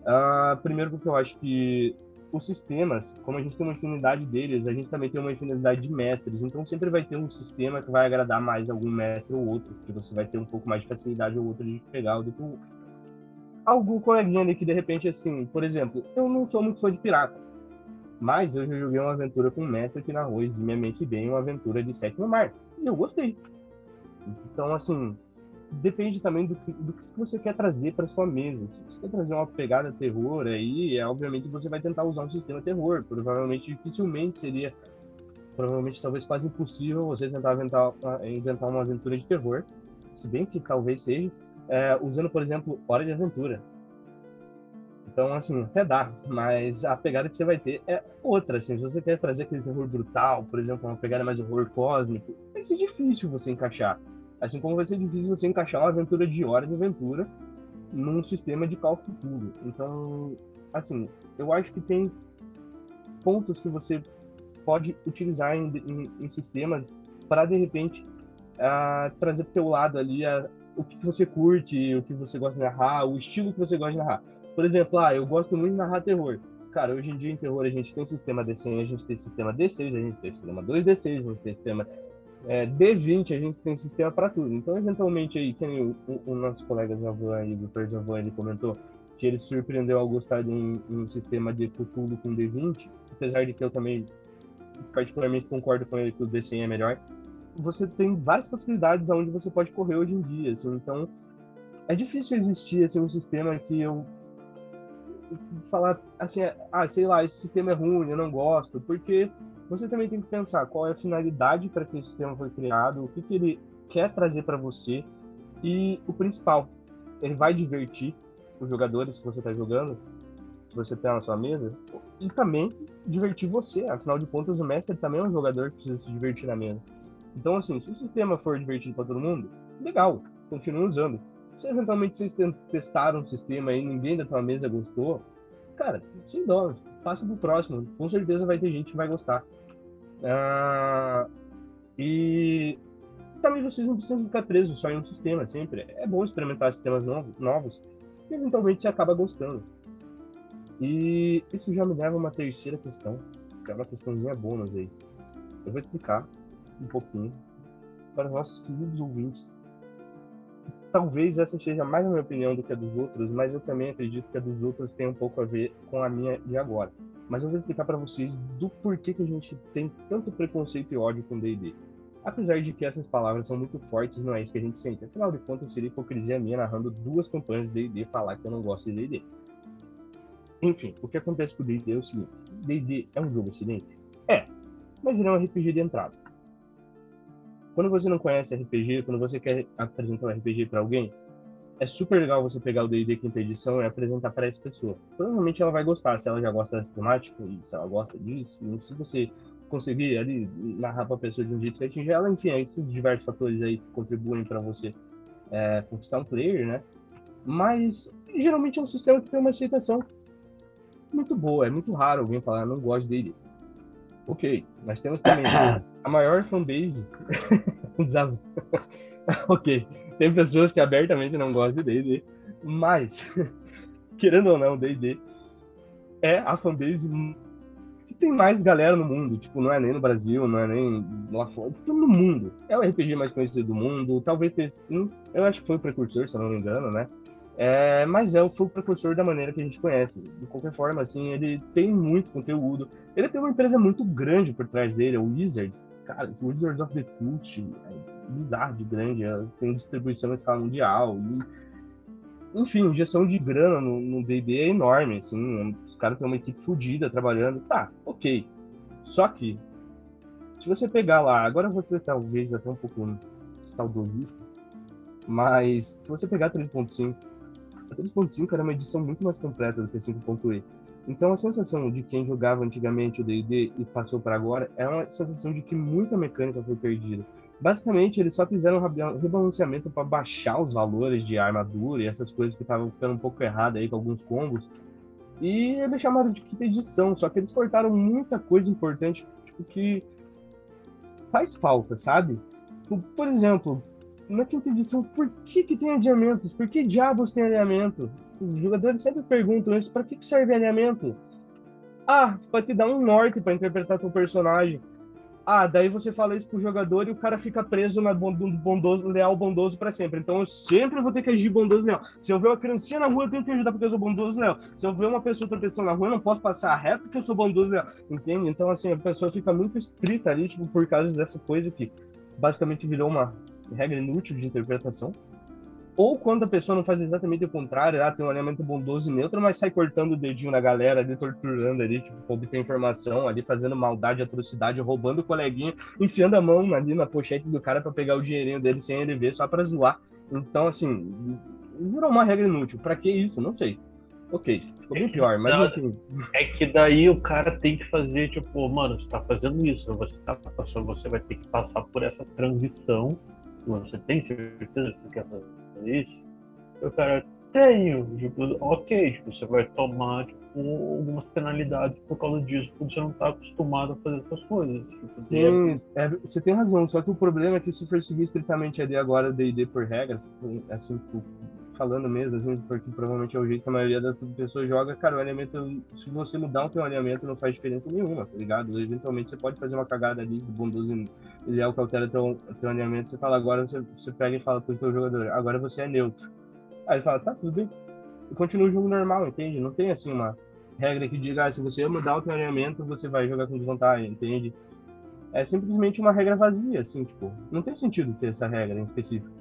Uh, primeiro porque eu acho que os sistemas, como a gente tem uma infinidade deles, a gente também tem uma infinidade de mestres. Então sempre vai ter um sistema que vai agradar mais algum mestre ou outro, que você vai ter um pouco mais de facilidade ou outra de pegar do que o algum coleguinha ali que de repente, assim, por exemplo, eu não sou muito fã de pirata, mas eu já joguei uma aventura com um mestre que narrou eximiamente bem uma aventura de sétimo mar. E eu gostei. Então, assim, depende também do que, do que você quer trazer para sua mesa. Se você quer trazer uma pegada terror aí, é, obviamente você vai tentar usar um sistema terror. Provavelmente, dificilmente seria, provavelmente talvez quase impossível você tentar inventar, inventar uma aventura de terror. Se bem que talvez seja, é, usando, por exemplo, Hora de Aventura. Então, assim, até dá, mas a pegada que você vai ter é outra, assim, se você quer trazer aquele terror brutal, por exemplo, uma pegada mais horror cósmico, vai ser difícil você encaixar. Assim como vai ser difícil você encaixar uma aventura de Hora de Aventura num sistema de Call of Duty. Então, assim, eu acho que tem pontos que você pode utilizar em, em, em sistemas para, de repente, uh, trazer para o teu lado ali a, o que você curte, o que você gosta de narrar, o estilo que você gosta de narrar. Por exemplo, ah, eu gosto muito de narrar terror. Cara, hoje em dia em terror a gente tem sistema D100, a gente tem sistema D6, a gente tem sistema 2D6, a gente tem sistema é, D20, a gente tem sistema para tudo. Então, eventualmente aí, quem o, o, o nosso colega Zavan aí, o. Zavan, ele comentou que ele surpreendeu ao gostar de um, um sistema de Cthulhu com D20, apesar de que eu também particularmente concordo com ele que o D100 é melhor. Você tem várias possibilidades aonde você pode correr hoje em dia, assim, então é difícil existir assim, um sistema que eu falar assim, ah, sei lá, esse sistema é ruim, eu não gosto, porque você também tem que pensar qual é a finalidade para que esse sistema foi criado, o que, que ele quer trazer para você e o principal, ele vai divertir os jogadores que você está jogando, que você tem na sua mesa, e também divertir você. Afinal de contas, o mestre também é um jogador que precisa se divertir na mesa. Então, assim, se o sistema for divertido para todo mundo, legal, continue usando. Se eventualmente vocês testaram um sistema e ninguém da tua mesa gostou, cara, sem dó, passa pro próximo. Com certeza vai ter gente que vai gostar. Ah, e também vocês não precisam ficar presos só em um sistema sempre. É bom experimentar sistemas novos, novos e eventualmente você acaba gostando. E isso já me leva a uma terceira questão, que é uma questãozinha bônus aí. Eu vou explicar um pouquinho para os nossos queridos ouvintes. Talvez essa seja mais a minha opinião do que a dos outros, mas eu também acredito que a dos outros tem um pouco a ver com a minha de agora. Mas eu vou explicar para vocês do porquê que a gente tem tanto preconceito e ódio com D&D. Apesar de que essas palavras são muito fortes, não é isso que a gente sente. Afinal de contas, seria hipocrisia minha narrando duas campanhas de D&D falar que eu não gosto de D&D. Enfim, o que acontece com D&D é o seguinte. D&D é um jogo excelente? É, mas ele é um RPG de entrada. Quando você não conhece RPG, quando você quer apresentar um RPG para alguém, é super legal você pegar o D&D quinta edição e apresentar para essa pessoa. Provavelmente ela vai gostar, se ela já gosta dessa temática, e se ela gosta disso, e se você conseguir ali narrar para a pessoa de um jeito que atinge ela, enfim, esses diversos fatores aí que contribuem para você é, conquistar um player, né? Mas geralmente é um sistema que tem uma aceitação muito boa, é muito raro alguém falar não gosto dele. Ok, nós temos também a maior fanbase. ok, tem pessoas que abertamente não gostam de D&D, mas querendo ou não, D&D é a fanbase que tem mais galera no mundo. Tipo, não é nem no Brasil, não é nem lá fora. Tipo, no mundo. É o RPG mais conhecido do mundo. Talvez tenha. Eu acho que foi o precursor, se eu não me engano, né? É, mas é, o precursor da maneira que a gente conhece. De qualquer forma, assim, ele tem muito conteúdo. Ele tem uma empresa muito grande por trás dele, é o Wizards. Cara, o Wizards of the Coast é bizarro de grande. Tem distribuição em escala mundial. E, enfim, injeção de grana no D&D é enorme, assim caras têm uma equipe fodida trabalhando. Tá, ok. Só que, se você pegar lá, agora você talvez até um pouco saudosista, mas se você pegar 3.5, a 3.5 era uma edição muito mais completa do que a 5.e. Então a sensação de quem jogava antigamente o D&D e passou para agora é uma sensação de que muita mecânica foi perdida. Basicamente, eles só fizeram um rebalanceamento para baixar os valores de armadura e essas coisas que estavam ficando um pouco erradas aí com alguns combos e eles chamaram de quinta edição, só que eles cortaram muita coisa importante, tipo, que faz falta, sabe? Por exemplo, na quinta edição, por que, que tem alinhamentos? Por que diabos tem alinhamento? Os jogadores sempre perguntam isso, para que, que serve alinhamento? Ah, para te dar um norte para interpretar teu personagem. Ah, daí você fala isso pro jogador e o cara fica preso na bondoso, leal bondoso para sempre. Então eu sempre vou ter que agir bondoso leal. Se eu ver uma criancinha na rua, eu tenho que ajudar porque eu sou bondoso leal. Se eu ver uma pessoa tropeçando na rua, eu não posso passar reto porque eu sou bondoso leal. Entende? Então, assim, a pessoa fica muito estrita ali, tipo, por causa dessa coisa que basicamente virou uma regra inútil de interpretação. Ou quando a pessoa não faz exatamente o contrário, ah, tem um alinhamento bondoso e neutro, mas sai cortando o dedinho na galera ali, torturando ali, tipo, obter informação, ali fazendo maldade, atrocidade, roubando o coleguinha, enfiando a mão ali na pochete do cara para pegar o dinheirinho dele sem ele ver, só pra zoar. Então, assim, virou uma regra inútil. Pra que isso? Não sei. Ok, ficou bem pior, mas enfim. É que daí o cara tem que fazer, tipo, mano, você tá fazendo isso, você tá passando, você vai ter que passar por essa transição. Você tem certeza que quer fazer isso? O cara, tenho. Tipo, ok, tipo, você vai tomar tipo, algumas penalidades por causa disso, porque você não está acostumado a fazer essas coisas. Tipo, Sim, é, você tem razão, só que o problema é que se for seguir estritamente ali agora D&D por regra, assim, falando mesmo, assim, porque provavelmente é o jeito que a maioria das pessoas joga, cara, o alinhamento, se você mudar o teu alinhamento, não faz diferença nenhuma, tá ligado? Eventualmente você pode fazer uma cagada ali do bondoso ele é o que altera teu, teu alinhamento, você fala, agora você, você pega e fala pro teu jogador, agora você é neutro. Aí ele fala, tá, tudo bem. e continua o jogo normal, entende? Não tem assim uma regra que diga, ah, se você mudar o treinamento, você vai jogar com desvantagem, entende? É simplesmente uma regra vazia, assim, tipo, não tem sentido ter essa regra em específico.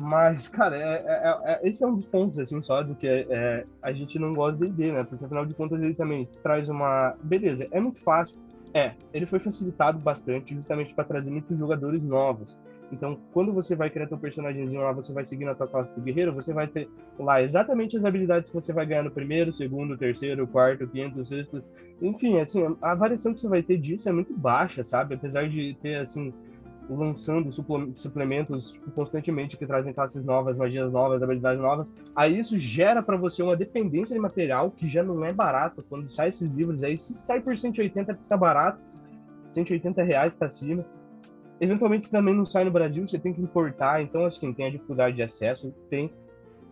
Mas, cara, é, é, é, esse é um dos pontos, assim, só do que é, a gente não gosta de D&D, né? Porque, afinal de contas, ele também traz uma... Beleza, é muito fácil. É, ele foi facilitado bastante justamente para trazer muitos jogadores novos. Então, quando você vai criar teu personagemzinho lá, você vai seguindo a tua classe do guerreiro, você vai ter lá exatamente as habilidades que você vai ganhar no primeiro, segundo, terceiro, quarto, quinto, sexto. Enfim, assim, a variação que você vai ter disso é muito baixa, sabe? Apesar de ter, assim, lançando suplementos tipo, constantemente que trazem classes novas, magias novas, habilidades novas. Aí isso gera para você uma dependência de material que já não é barato. Quando sai esses livros aí, se sai por 180 fica barato, 180 reais para cima. Eventualmente também não sai no Brasil, você tem que importar. Então, assim, tem a dificuldade de acesso, tem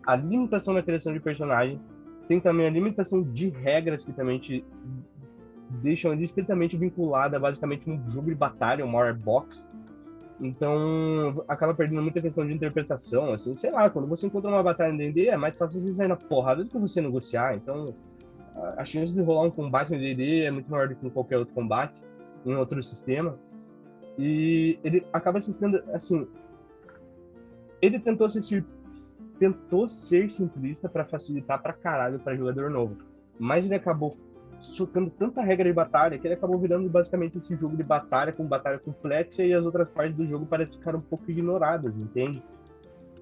a limitação na criação de personagens, tem também a limitação de regras que também te deixam ele estritamente vinculada basicamente um jogo de batalha, um War Box, então, acaba perdendo muita questão de interpretação, assim, sei lá, quando você encontra uma batalha em D&D, é mais fácil você sair na porrada do que você negociar, então a chance de rolar um combate em D&D é muito maior do que em qualquer outro combate, em outro sistema, e ele acaba se sendo, assim, ele tentou ser, tentou ser simplista para facilitar pra caralho para jogador novo, mas ele acabou soltando tanta regra de batalha que ele acabou virando basicamente esse jogo de batalha com batalha complexa e as outras partes do jogo parecem ficar um pouco ignoradas, entende?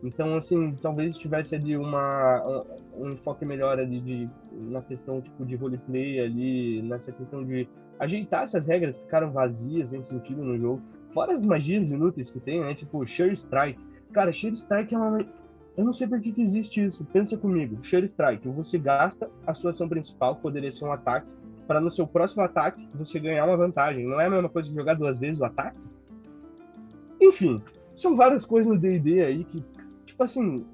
Então, assim, talvez tivesse ali uma, um enfoque melhor ali de, na questão tipo, de roleplay ali, nessa questão de ajeitar essas regras que ficaram vazias, sem sentido no jogo. Fora as magias inúteis que tem, né? Tipo, Sure Strike. Cara, Sure Strike é uma, eu não sei por que, que existe isso. Pensa comigo. Share Strike. Você gasta a sua ação principal, poderia ser um ataque, para no seu próximo ataque você ganhar uma vantagem. Não é a mesma coisa jogar duas vezes o ataque? Enfim, são várias coisas no D&D aí que, tipo assim,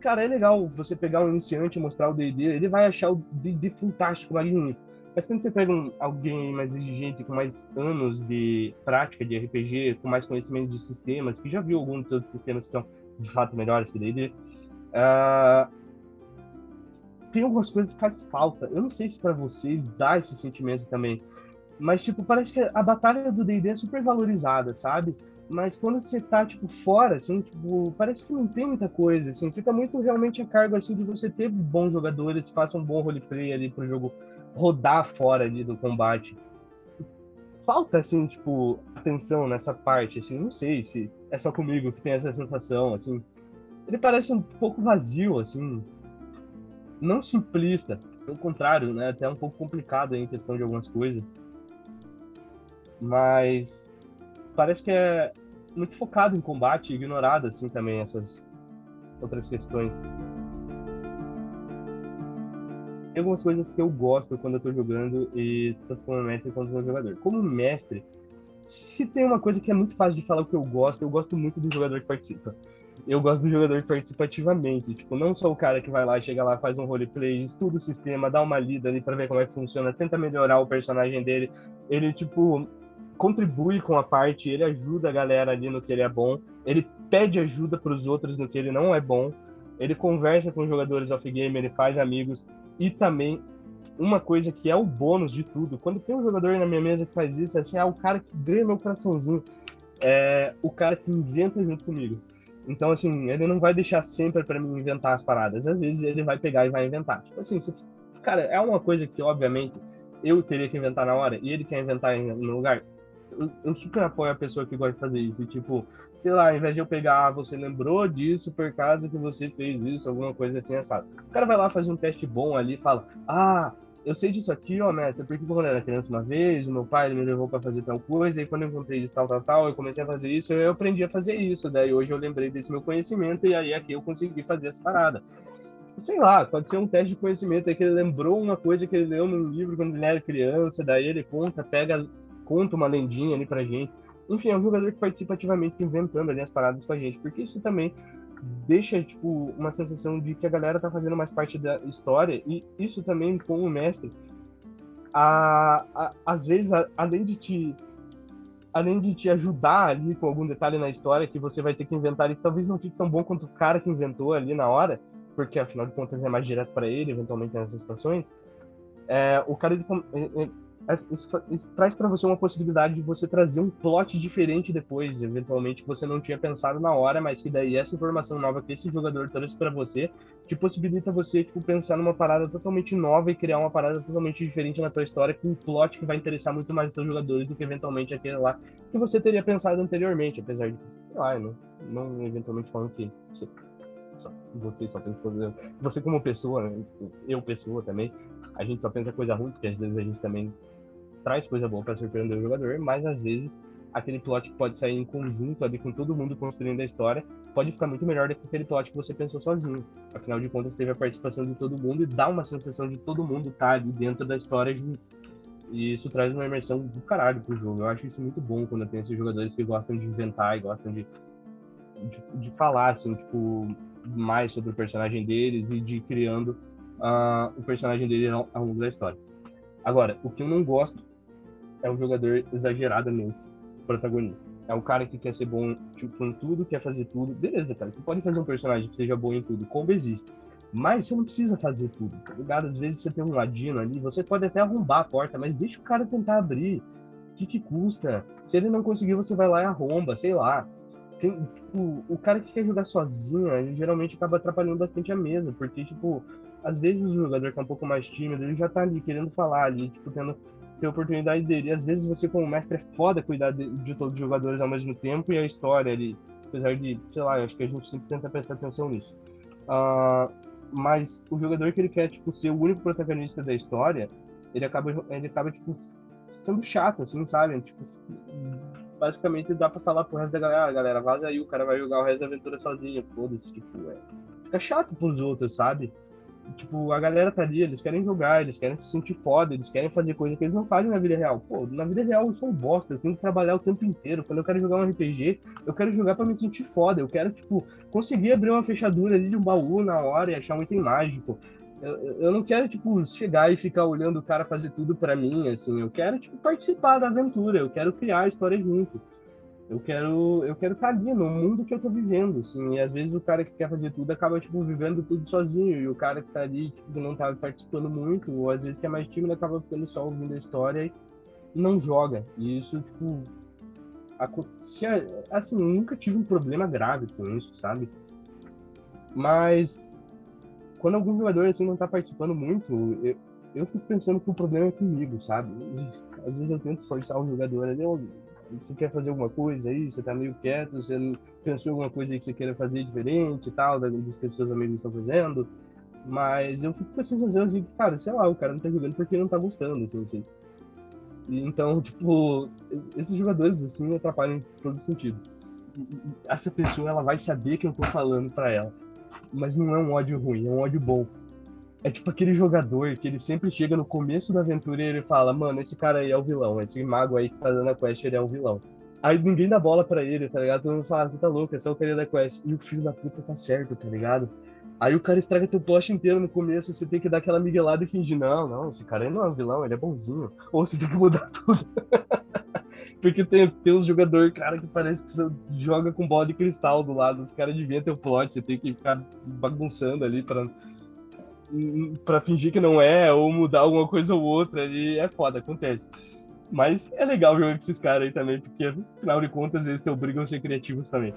cara, é legal você pegar um iniciante e mostrar o D&D, ele vai achar o D&D fantástico, magnífico. Mas quando você pega um, alguém mais exigente, com mais anos de prática de RPG, com mais conhecimento de sistemas, que já viu alguns dos outros sistemas que são de fato melhores que D&D, Uh, tem algumas coisas que faz falta. Eu não sei se para vocês dá esse sentimento também, mas tipo, parece que a batalha do D&D é super valorizada, sabe? Mas quando você tá, tipo, fora, assim, tipo, parece que não tem muita coisa, assim, fica muito realmente a cargo, assim, de você ter bons jogadores, faça um bom roleplay ali pro jogo rodar fora ali do combate. Falta, assim, tipo, atenção nessa parte, assim, não sei se é só comigo que tem essa sensação, assim, ele parece um pouco vazio, assim, não simplista, pelo contrário, né, até um pouco complicado em questão de algumas coisas, mas parece que é muito focado em combate, ignorado assim também essas outras questões. Tem algumas coisas que eu gosto quando eu tô jogando e tanto como mestre quanto como jogador. Como mestre, se tem uma coisa que é muito fácil de falar o que eu gosto, eu gosto muito do jogador que participa eu gosto do jogador que participa ativamente. Tipo, não só o cara que vai lá, chega lá, faz um roleplay, estuda o sistema, dá uma lida ali pra ver como é que funciona, tenta melhorar o personagem dele. Ele, tipo, contribui com a parte, ele ajuda a galera ali no que ele é bom, ele pede ajuda para os outros no que ele não é bom, ele conversa com os jogadores off-game, ele faz amigos e também uma coisa que é o bônus de tudo, quando tem um jogador na minha mesa que faz isso, é assim, ah, o cara que ganha meu coraçãozinho, é o cara que inventa junto comigo. Então, assim, ele não vai deixar sempre para mim inventar as paradas. Às vezes ele vai pegar e vai inventar. Tipo assim, se, cara, é uma coisa que, obviamente, eu teria que inventar na hora e ele quer inventar no lugar. Eu, super apoio a pessoa que gosta de fazer isso. E, tipo, sei lá, ao invés de eu pegar, ah, você lembrou disso por causa que você fez isso, alguma coisa assim, assado. O cara vai lá fazer um teste bom ali fala, ah, eu sei disso aqui, ó, Meta, porque quando eu era criança uma vez, o meu pai me levou para fazer tal coisa, e quando eu encontrei isso, tal, tal, tal, eu comecei a fazer isso, eu aprendi a fazer isso, daí hoje eu lembrei desse meu conhecimento, e aí aqui eu consegui fazer essa parada. Sei lá, pode ser um teste de conhecimento, aí que ele lembrou uma coisa que ele leu num livro quando ele era criança, daí ele conta, pega, conta uma lendinha ali pra gente. Enfim, é um jogador que participa ativamente inventando ali as paradas com a gente, porque isso também deixa, tipo, uma sensação de que a galera tá fazendo mais parte da história, e isso também, com o mestre, a, a, às vezes, a, além de te além de te ajudar ali com algum detalhe na história que você vai ter que inventar e talvez não fique tão bom quanto o cara que inventou ali na hora, porque afinal de contas é mais direto para ele, eventualmente nessas situações, é, o cara ele, isso, isso traz para você uma possibilidade de você trazer um plot diferente depois, eventualmente que você não tinha pensado na hora, mas que daí essa informação nova que esse jogador trouxe para você te possibilita você tipo pensar numa parada totalmente nova e criar uma parada totalmente diferente na tua história com um plot que vai interessar muito mais os teus jogadores do que eventualmente aquele lá que você teria pensado anteriormente, apesar de, sei lá, não, não eventualmente falando que você só, você só pensa coisa, você como pessoa, eu pessoa também, a gente só pensa coisa ruim, porque às vezes a gente também traz coisa boa para surpreender o jogador, mas às vezes aquele plot que pode sair em conjunto ali com todo mundo construindo a história pode ficar muito melhor do que aquele plot que você pensou sozinho. Afinal de contas, teve a participação de todo mundo e dá uma sensação de todo mundo estar tá ali dentro da história junto. E isso traz uma imersão do caralho pro jogo. Eu acho isso muito bom quando tem esses jogadores que gostam de inventar e gostam de, de, de falar, assim, tipo, mais sobre o personagem deles e de ir criando uh, o personagem dele ao, longo da história. Agora, o que eu não gosto é um jogador exageradamente protagonista. É um cara que quer ser bom tipo, em tudo, quer fazer tudo. Beleza, cara. Você pode fazer um personagem que seja bom em tudo, como existe. Mas você não precisa fazer tudo, tá ligado? Às vezes você tem um ladino ali, você pode até arrombar a porta, mas deixa o cara tentar abrir. O que, que custa? Se ele não conseguir, você vai lá e arromba, sei lá. Tem, tipo, o cara que quer jogar sozinho, ele geralmente acaba atrapalhando bastante a mesa, porque, tipo, às vezes o jogador que é um pouco mais tímido, ele já tá ali querendo falar ali, tipo, tendo ter oportunidade dele. E às vezes você, como mestre, é foda cuidar de, de, todos os jogadores ao mesmo tempo e a história ali, apesar de, sei lá, acho que a gente sempre tenta prestar atenção nisso. Uh, mas o jogador que ele quer, tipo, ser o único protagonista da história, ele acaba, ele acaba, tipo, sendo chato, assim, sabe? Tipo, basicamente dá pra falar pro resto da galera, ah, galera, vaza aí, o cara vai jogar o resto da aventura sozinho, foda-se, tipo, é. Fica chato pros outros, sabe? Tipo, a galera tá ali, eles querem jogar, eles querem se sentir foda, eles querem fazer coisa que eles não fazem na vida real. Pô, na vida real eu sou um bosta, eu tenho que trabalhar o tempo inteiro. Quando eu quero jogar um RPG, eu quero jogar para me sentir foda. Eu quero, tipo, conseguir abrir uma fechadura ali de um baú na hora e achar um item mágico. Eu, eu não quero, tipo, chegar e ficar olhando o cara fazer tudo para mim, assim. Eu quero, tipo, participar da aventura, eu quero criar a história junto. Eu quero, eu quero estar ali no mundo que eu tô vivendo, assim. E às vezes o cara que quer fazer tudo acaba, tipo, vivendo tudo sozinho. E o cara que tá ali, tipo, não tá participando muito, ou às vezes que é mais tímido, acaba ficando só ouvindo a história e não joga. E isso, tipo, se, assim, nunca tive um problema grave com isso, sabe? Mas quando algum jogador, assim, não tá participando muito, eu, eu fico pensando que o problema é comigo, sabe? Às vezes eu tento forçar o jogador eu você quer fazer alguma coisa aí, você tá meio quieto, você pensou em alguma coisa aí que você queira fazer diferente e tal, das seus amigos estão fazendo. Mas eu fico com a sensação assim, cara, sei lá, o cara não tá jogando porque não tá gostando, assim, assim. Então, tipo, esses jogadores, assim, atrapalham em todos os sentidos. Essa pessoa, ela vai saber que eu tô falando pra ela. Mas não é um ódio ruim, é um ódio bom. É tipo aquele jogador que ele sempre chega no começo da aventura e ele fala, mano, esse cara aí é o vilão, esse mago aí que tá dando a quest, ele é o vilão. Aí ninguém dá bola pra ele, tá ligado? Todo mundo fala, você tá louco, é só o cara da quest. E o filho da puta tá certo, tá ligado? Aí o cara estraga teu plot inteiro no começo, você tem que dar aquela miguelada e fingir, não, não, esse cara aí não é um vilão, ele é bonzinho. Ou você tem que mudar tudo. Porque tem, tem uns jogadores, cara, que parece que você joga com bola de cristal do lado, os caras deviam ter o plot, você tem que ficar bagunçando ali pra para fingir que não é, ou mudar alguma coisa ou outra, e é foda, acontece. Mas é legal com esses caras aí também, porque afinal de contas eles se obrigam a ser criativos também.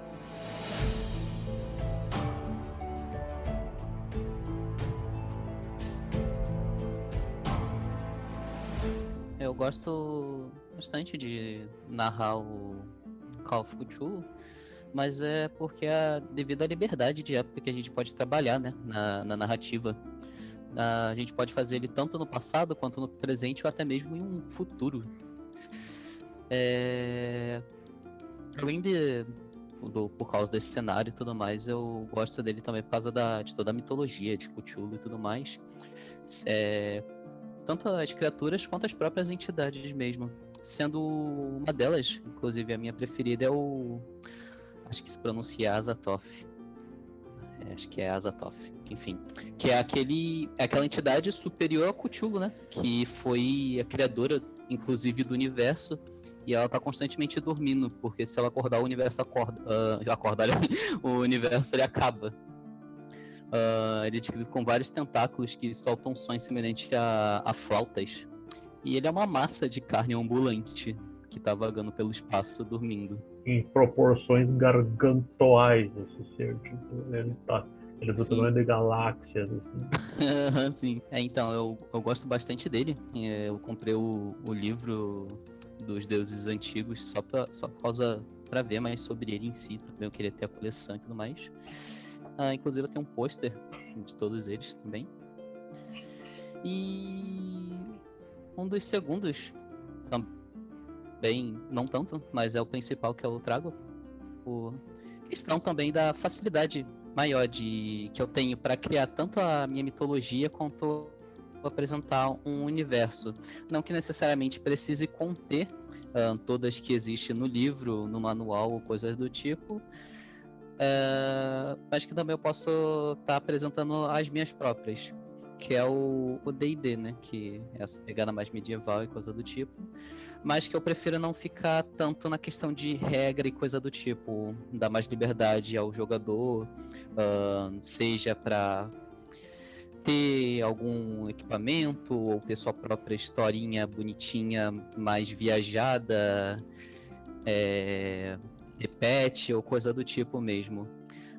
Eu gosto bastante de narrar o Call of Cthulhu, mas é porque é devido à liberdade de época que a gente pode trabalhar né, na, na narrativa. A gente pode fazer ele tanto no passado quanto no presente ou até mesmo em um futuro. É... Além de do, por causa desse cenário e tudo mais, eu gosto dele também por causa da, de toda a mitologia de Cthulhu e tudo mais. É, tanto as criaturas quanto as próprias entidades mesmo. Sendo uma delas, inclusive a minha preferida, é o. Acho que se pronuncia Azathoth. É, acho que é Azathoth enfim, que é aquele, é aquela entidade superior a Cthulhu, né? Que foi a criadora, inclusive, do universo. E ela tá constantemente dormindo, porque se ela acordar, o universo acorda. Uh, acorda, o universo ele acaba. Uh, ele é descrito com vários tentáculos que soltam sons semelhantes a, a flautas. E ele é uma massa de carne ambulante que tá vagando pelo espaço dormindo. Em proporções gargantuais, esse ser. Tipo, ele tá. Ele é do tamanho de galáxias, assim. Sim. É, então, eu, eu gosto bastante dele. É, eu comprei o, o livro dos deuses antigos só, pra, só por causa. pra ver mais sobre ele em si. Também eu queria ter a coleção e tudo mais. Ah, inclusive eu tenho um pôster de todos eles também. E um dos segundos também, não tanto, mas é o principal que eu trago. O questão também da facilidade maior de que eu tenho para criar tanto a minha mitologia quanto apresentar um universo. Não que necessariamente precise conter uh, todas que existem no livro, no manual ou coisas do tipo. Uh, mas que também eu posso estar tá apresentando as minhas próprias que é o D&D, né? Que é essa pegada mais medieval e coisa do tipo. Mas que eu prefiro não ficar tanto na questão de regra e coisa do tipo. Dar mais liberdade ao jogador, uh, seja para ter algum equipamento ou ter sua própria historinha bonitinha, mais viajada, é, repete ou coisa do tipo mesmo.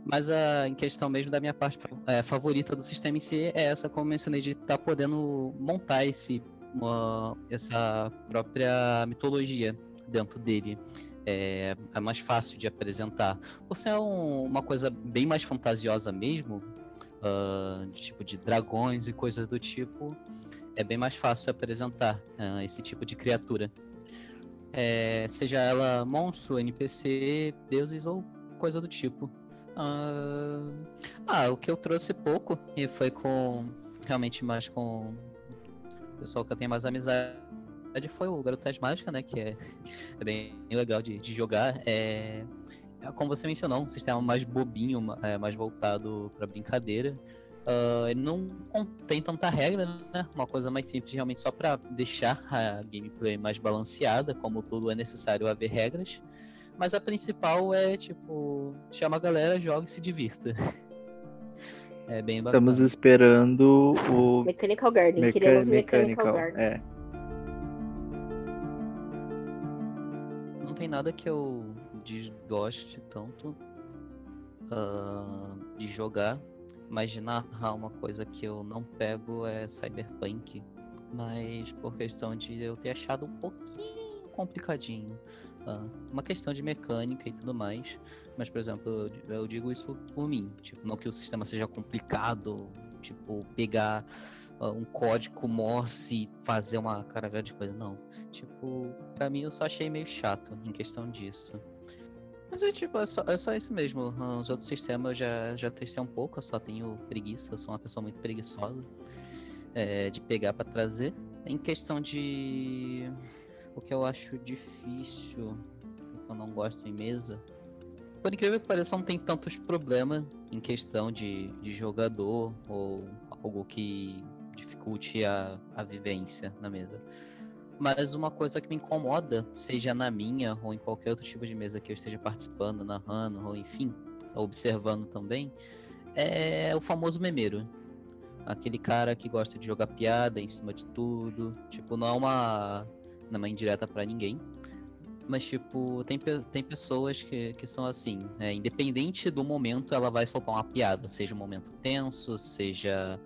Mas a, em questão mesmo da minha parte é, favorita do sistema em si é essa, como mencionei, de estar tá podendo montar esse, uma, essa própria mitologia dentro dele. É, é, mais fácil de apresentar. Por ser um, uma coisa bem mais fantasiosa mesmo, uh, de tipo de dragões e coisas do tipo, é bem mais fácil apresentar uh, esse tipo de criatura. É, seja ela monstro, NPC, deuses ou coisa do tipo. Uh... Ah, o que eu trouxe pouco e foi com realmente mais com pessoal que eu tenho mais amizade foi o Garotas Mágica, né? Que é, é bem legal de, de jogar. É, é, como você mencionou, um sistema mais bobinho, é, mais voltado para brincadeira. Uh, ele não tem tanta regra, né? Uma coisa mais simples, realmente só para deixar a gameplay mais balanceada. Como tudo é necessário haver regras. Mas a principal é, tipo, chama a galera, joga e se divirta. É bem bacana. Estamos esperando o. Mechanical Garden. Meca... Queremos Mechanical, Mechanical Garden. É. Não tem nada que eu desgoste tanto uh, de jogar, mas de narrar uma coisa que eu não pego é Cyberpunk. Mas por questão de eu ter achado um pouquinho complicadinho. Uh, uma questão de mecânica e tudo mais. Mas, por exemplo, eu, eu, digo isso por mim. Tipo, não que o sistema seja complicado, tipo, pegar uh, um código Morse e fazer uma caralhada de coisa. Não. Tipo, pra mim eu só achei meio chato em questão disso. Mas é tipo, é só, é só isso mesmo. Os outros sistemas eu já, já testei um pouco, eu só tenho preguiça, eu sou uma pessoa muito preguiçosa é, de pegar para trazer. Em questão de o que eu acho difícil, o que eu não gosto em mesa. Por incrível que pareça, não tem tantos problemas em questão de, de jogador ou algo que dificulte a, a vivência na mesa. Mas uma coisa que me incomoda, seja na minha ou em qualquer outro tipo de mesa que eu esteja participando, narrando, ou enfim, observando também, é o famoso memeiro. Aquele cara que gosta de jogar piada em cima de tudo. Tipo, não é uma não é indireta para ninguém. Mas, tipo, tem, tem pessoas que, que são assim, né? independente do momento, ela vai soltar uma piada, seja um momento tenso, seja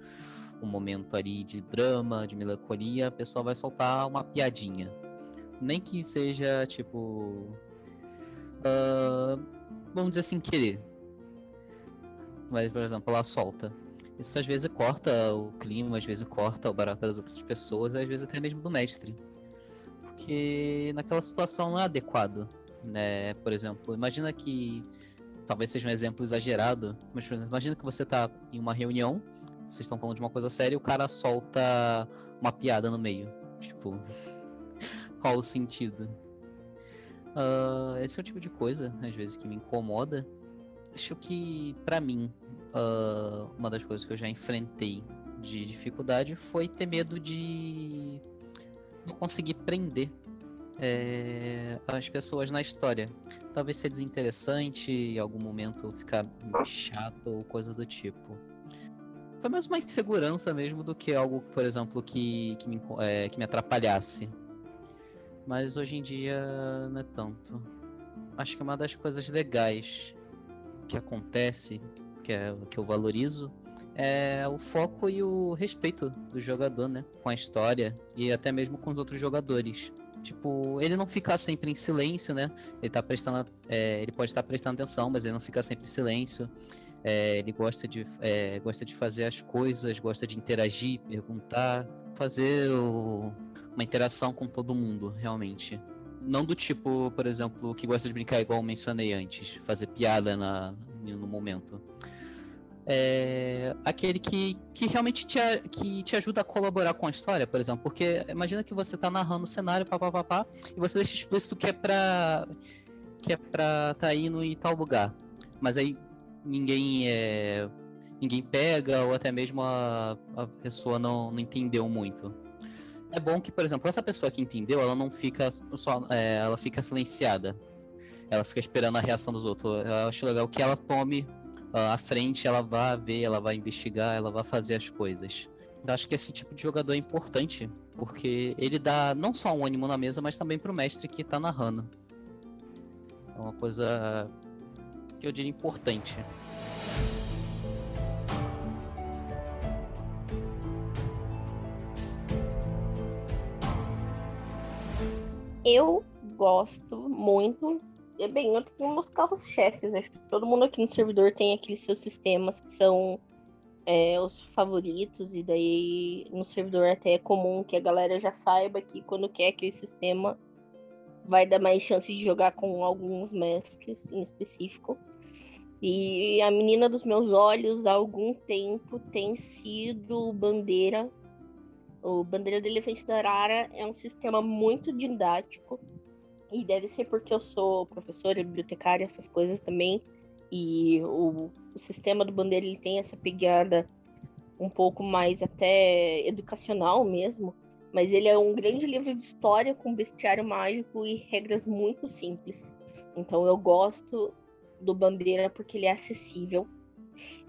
um momento ali de drama, de melancolia, a pessoa vai soltar uma piadinha. Nem que seja, tipo. Uh, vamos dizer assim, querer. Mas, por exemplo, ela solta. Isso às vezes corta o clima, às vezes corta o barato das outras pessoas, às vezes até mesmo do mestre porque naquela situação não é adequado, né? Por exemplo, imagina que talvez seja um exemplo exagerado, mas por exemplo, imagina que você está em uma reunião, vocês estão falando de uma coisa séria e o cara solta uma piada no meio, tipo, qual o sentido? Uh, esse é o tipo de coisa, às vezes, que me incomoda. Acho que, para mim, uh, uma das coisas que eu já enfrentei de dificuldade foi ter medo de não conseguir prender é, as pessoas na história. Talvez ser desinteressante, em algum momento ficar chato ou coisa do tipo. foi mais uma insegurança mesmo do que algo, por exemplo, que, que, me, é, que me atrapalhasse. Mas hoje em dia não é tanto. Acho que uma das coisas legais que acontece, que é que eu valorizo, é o foco e o respeito do jogador, né? Com a história e até mesmo com os outros jogadores. Tipo, ele não fica sempre em silêncio, né? Ele tá prestando. É, ele pode estar prestando atenção, mas ele não fica sempre em silêncio. É, ele gosta de, é, gosta de fazer as coisas, gosta de interagir, perguntar, fazer o, uma interação com todo mundo, realmente. Não do tipo, por exemplo, que gosta de brincar igual mencionei antes, fazer piada na, no momento é, aquele que, que realmente te, que te ajuda a colaborar com a história, por exemplo. Porque imagina que você está narrando o cenário, papapá, e você deixa explícito que é pra. que é pra tá indo em tal lugar. Mas aí ninguém é. ninguém pega, ou até mesmo a, a pessoa não, não entendeu muito. É bom que, por exemplo, essa pessoa que entendeu, ela não fica só. É, ela fica silenciada. Ela fica esperando a reação dos outros. Eu acho legal que ela tome à frente, ela vai ver, ela vai investigar, ela vai fazer as coisas. Eu acho que esse tipo de jogador é importante, porque ele dá não só um ânimo na mesa, mas também pro mestre que tá narrando. É uma coisa que eu diria importante. Eu gosto muito é bem, eu tenho meus carros-chefes. Acho que todo mundo aqui no servidor tem aqueles seus sistemas que são é, os favoritos, e daí no servidor até é comum que a galera já saiba que quando quer aquele sistema vai dar mais chance de jogar com alguns mestres em específico. E a menina dos meus olhos há algum tempo tem sido Bandeira. O Bandeira do Elefante da Arara é um sistema muito didático e deve ser porque eu sou professora, bibliotecária, essas coisas também. E o, o sistema do Bandeira ele tem essa pegada um pouco mais até educacional mesmo. Mas ele é um grande livro de história com bestiário mágico e regras muito simples. Então eu gosto do Bandeira porque ele é acessível.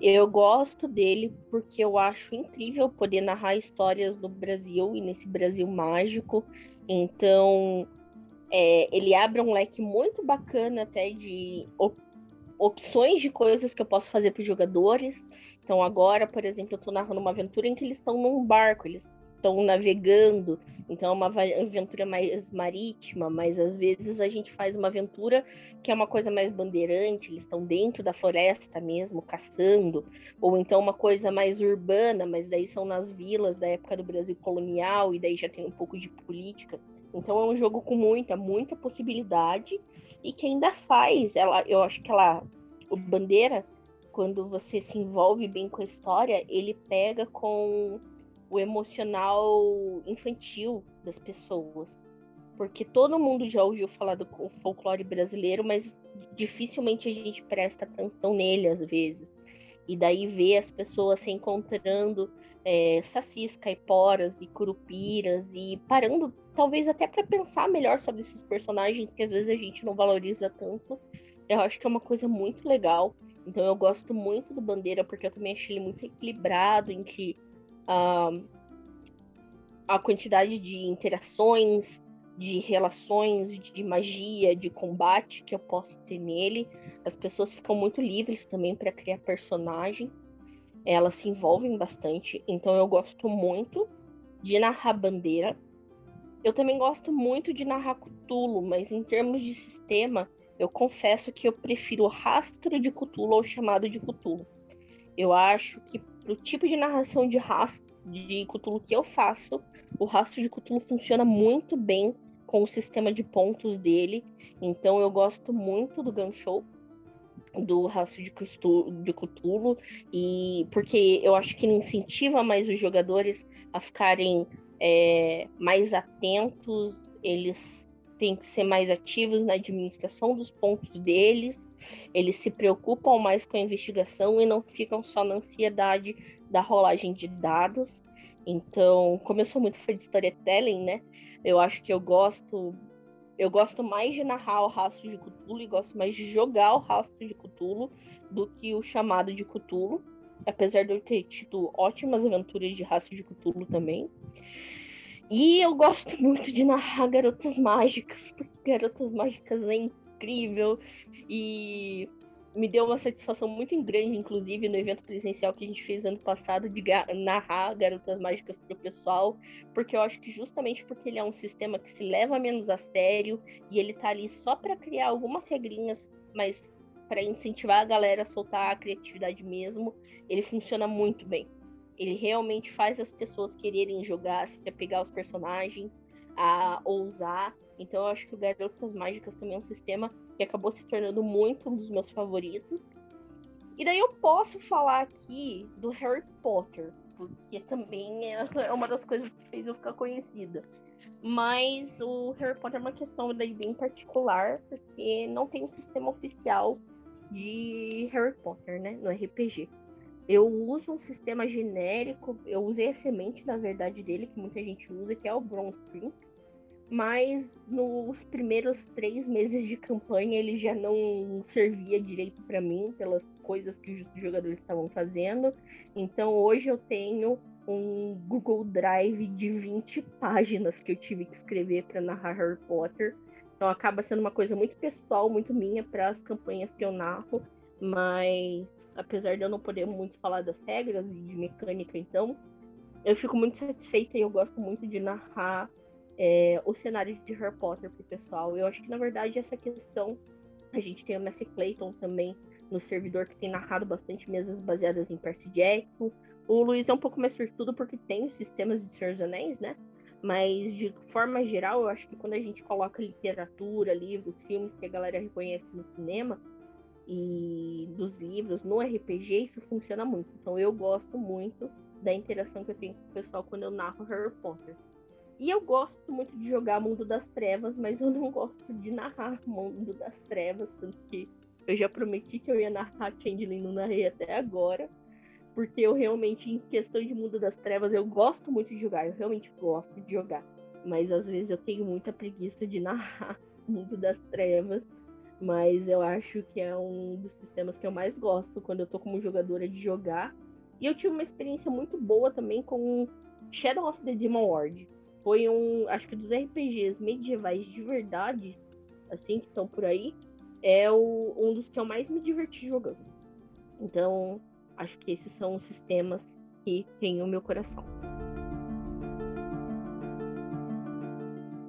Eu gosto dele porque eu acho incrível poder narrar histórias do Brasil e nesse Brasil mágico. Então, é, ele abre um leque muito bacana até de op opções de coisas que eu posso fazer para os jogadores. Então agora, por exemplo, eu estou narrando uma aventura em que eles estão num barco, eles estão navegando, então é uma aventura mais marítima, mas às vezes a gente faz uma aventura que é uma coisa mais bandeirante, eles estão dentro da floresta mesmo, caçando, ou então uma coisa mais urbana, mas daí são nas vilas da época do Brasil colonial, e daí já tem um pouco de política. Então é um jogo com muita, muita possibilidade e que ainda faz, ela, eu acho que ela, o Bandeira, quando você se envolve bem com a história, ele pega com o emocional infantil das pessoas. Porque todo mundo já ouviu falar do folclore brasileiro, mas dificilmente a gente presta atenção nele às vezes. E daí vê as pessoas se encontrando é, sacis, caiporas e curupiras e parando talvez até para pensar melhor sobre esses personagens que às vezes a gente não valoriza tanto. Eu acho que é uma coisa muito legal. Então eu gosto muito do Bandeira porque eu também achei ele muito equilibrado em que uh, a quantidade de interações, de relações, de magia, de combate que eu posso ter nele. As pessoas ficam muito livres também para criar personagens. Elas se envolvem bastante. Então eu gosto muito de narrar Bandeira. Eu também gosto muito de narrar Cthulhu, mas em termos de sistema, eu confesso que eu prefiro o rastro de Cthulhu ou chamado de Cthulhu. Eu acho que pro tipo de narração de rastro de Cthulhu que eu faço, o rastro de Cthulhu funciona muito bem com o sistema de pontos dele. Então eu gosto muito do Gun Show, do rastro de Cthulhu, de Cthulhu e porque eu acho que ele incentiva mais os jogadores a ficarem é, mais atentos, eles têm que ser mais ativos na administração dos pontos deles, eles se preocupam mais com a investigação e não ficam só na ansiedade da rolagem de dados. Então, como eu sou muito fã de storytelling, né? Eu acho que eu gosto. Eu gosto mais de narrar o rastro de Cthulhu e gosto mais de jogar o rastro de Cthulhu do que o chamado de Cthulhu. apesar de eu ter tido ótimas aventuras de raça de Cthulhu também. E eu gosto muito de narrar Garotas Mágicas, porque Garotas Mágicas é incrível e me deu uma satisfação muito grande, inclusive, no evento presencial que a gente fez ano passado, de narrar Garotas Mágicas para o pessoal, porque eu acho que justamente porque ele é um sistema que se leva menos a sério e ele tá ali só para criar algumas regrinhas, mas para incentivar a galera a soltar a criatividade mesmo, ele funciona muito bem. Ele realmente faz as pessoas quererem jogar, se pegar os personagens, a ousar. Então eu acho que o Garotas Mágicas também é um sistema que acabou se tornando muito um dos meus favoritos. E daí eu posso falar aqui do Harry Potter, porque também é, é uma das coisas que fez eu ficar conhecida. Mas o Harry Potter é uma questão daí bem particular, porque não tem um sistema oficial de Harry Potter, né, no RPG. Eu uso um sistema genérico, eu usei a semente, na verdade, dele, que muita gente usa, que é o Bronze Prince, mas nos primeiros três meses de campanha ele já não servia direito para mim pelas coisas que os jogadores estavam fazendo. Então hoje eu tenho um Google Drive de 20 páginas que eu tive que escrever para narrar Harry Potter. Então acaba sendo uma coisa muito pessoal, muito minha para as campanhas que eu narro. Mas apesar de eu não poder muito falar das regras e de mecânica, então eu fico muito satisfeita e eu gosto muito de narrar é, o cenário de Harry Potter pro pessoal. Eu acho que, na verdade, essa questão. A gente tem o Messi Clayton também no servidor que tem narrado bastante mesas baseadas em Percy Jackson. O Luiz é um pouco mais sortudo porque tem os sistemas de Senhor dos Anéis, né? Mas de forma geral, eu acho que quando a gente coloca literatura, livros, filmes que a galera reconhece no cinema e dos livros no RPG, isso funciona muito. Então eu gosto muito da interação que eu tenho com o pessoal quando eu narro Harry Potter. E eu gosto muito de jogar Mundo das Trevas, mas eu não gosto de narrar Mundo das Trevas, tanto que eu já prometi que eu ia narrar Changeling, não narrei até agora. Porque eu realmente, em questão de Mundo das Trevas, eu gosto muito de jogar, eu realmente gosto de jogar. Mas às vezes eu tenho muita preguiça de narrar Mundo das Trevas. Mas eu acho que é um dos sistemas que eu mais gosto quando eu tô como jogadora de jogar. E eu tive uma experiência muito boa também com Shadow of the Demon Lord foi um, acho que dos RPGs medievais de verdade, assim, que estão por aí, é o, um dos que eu mais me diverti jogando. Então, acho que esses são os sistemas que têm o meu coração.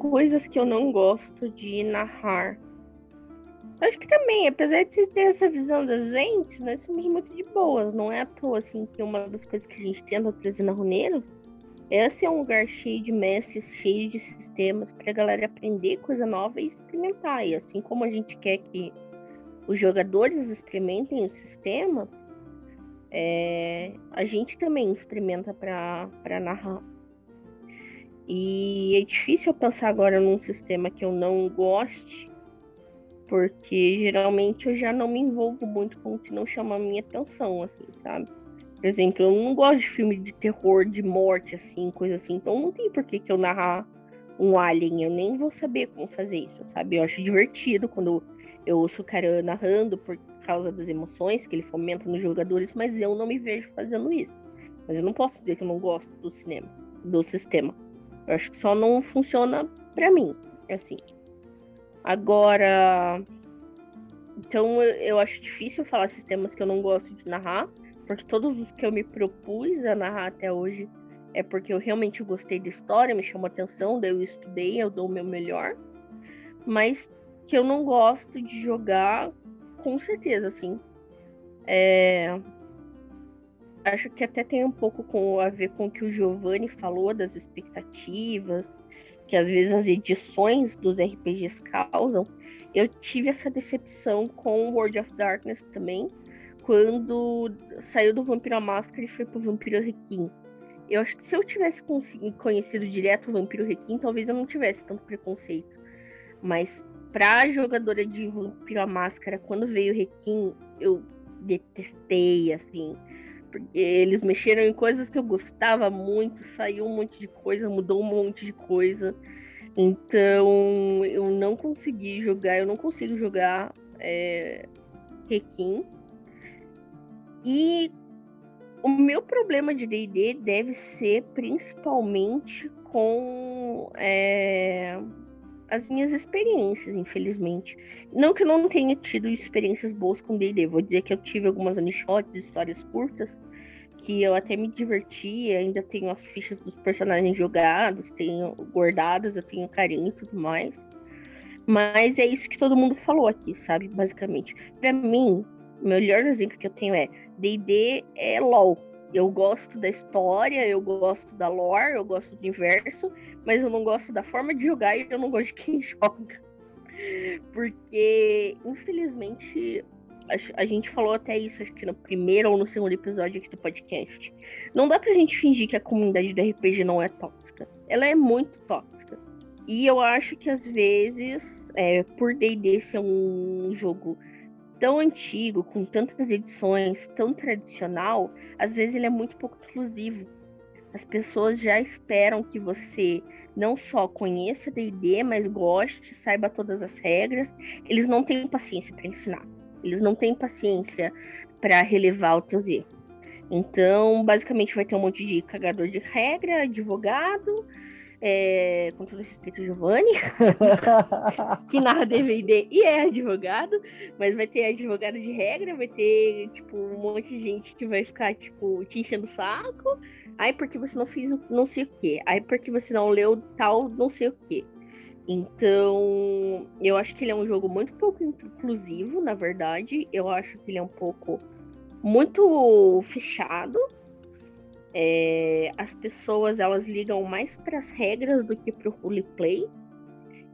Coisas que eu não gosto de narrar. Acho que também, apesar de ter essa visão das gente, nós somos muito de boas. Não é à toa, assim, que uma das coisas que a gente tenta trazer na Runeiro esse é um lugar cheio de mestres, cheio de sistemas para a galera aprender coisa nova e experimentar. E assim como a gente quer que os jogadores experimentem os sistemas, é, a gente também experimenta para narrar. E é difícil pensar agora num sistema que eu não goste, porque geralmente eu já não me envolvo muito com o que não chama a minha atenção, assim, sabe? Por exemplo, eu não gosto de filme de terror, de morte, assim, coisa assim. Então não tem por que, que eu narrar um alien. Eu nem vou saber como fazer isso, sabe? Eu acho divertido quando eu ouço o cara narrando por causa das emoções que ele fomenta nos jogadores, mas eu não me vejo fazendo isso. Mas eu não posso dizer que eu não gosto do cinema, do sistema. Eu acho que só não funciona para mim, assim. Agora, então eu acho difícil falar sistemas que eu não gosto de narrar, porque todos os que eu me propus a narrar até hoje é porque eu realmente gostei da história, me chamou atenção, daí eu estudei, eu dou o meu melhor. Mas que eu não gosto de jogar, com certeza, assim. É... Acho que até tem um pouco com, a ver com o que o Giovanni falou das expectativas, que às vezes as edições dos RPGs causam. Eu tive essa decepção com World of Darkness também, quando saiu do Vampiro à Máscara e foi pro Vampiro Requiem. Eu acho que se eu tivesse conhecido direto o Vampiro Requiem, talvez eu não tivesse tanto preconceito. Mas pra jogadora de Vampiro à Máscara, quando veio o Requiem, eu detestei, assim. Porque eles mexeram em coisas que eu gostava muito, saiu um monte de coisa, mudou um monte de coisa. Então eu não consegui jogar, eu não consigo jogar é, Requiem. E o meu problema de D&D deve ser principalmente com é, as minhas experiências, infelizmente. Não que eu não tenha tido experiências boas com D&D, vou dizer que eu tive algumas one shots, histórias curtas, que eu até me diverti, ainda tenho as fichas dos personagens jogados, tenho guardadas, eu tenho carinho e tudo mais. Mas é isso que todo mundo falou aqui, sabe? Basicamente. Para mim, o melhor exemplo que eu tenho é D&D é LoL. Eu gosto da história, eu gosto da lore, eu gosto do universo, mas eu não gosto da forma de jogar e eu não gosto de quem joga. Porque, infelizmente, a, gente falou até isso, acho que no primeiro ou no segundo episódio aqui do podcast. Não dá pra gente fingir que a comunidade do RPG não é tóxica. Ela é muito tóxica. E eu acho que às vezes, é, por D&D ser um jogo tão antigo, com tantas edições, tão tradicional, às vezes ele é muito pouco exclusivo. As pessoas já esperam que você não só conheça D&D, mas goste, saiba todas as regras. Eles não têm paciência para ensinar. Eles não têm paciência para relevar os teus erros. Então, basicamente vai ter um monte de cagador de regra, advogado, é, com todo respeito, Giovanni, que narra DVD e é advogado, mas vai ter advogado de regra, vai ter, tipo, um monte de gente que vai ficar, tipo, te enchendo o saco. Aí porque você não fez não sei o quê. Aí porque você não leu tal não sei o quê. Então, eu acho que ele é um jogo muito pouco inclusivo, na verdade. Eu acho que ele é um pouco muito fechado é, as pessoas elas ligam mais para as regras do que para o roleplay.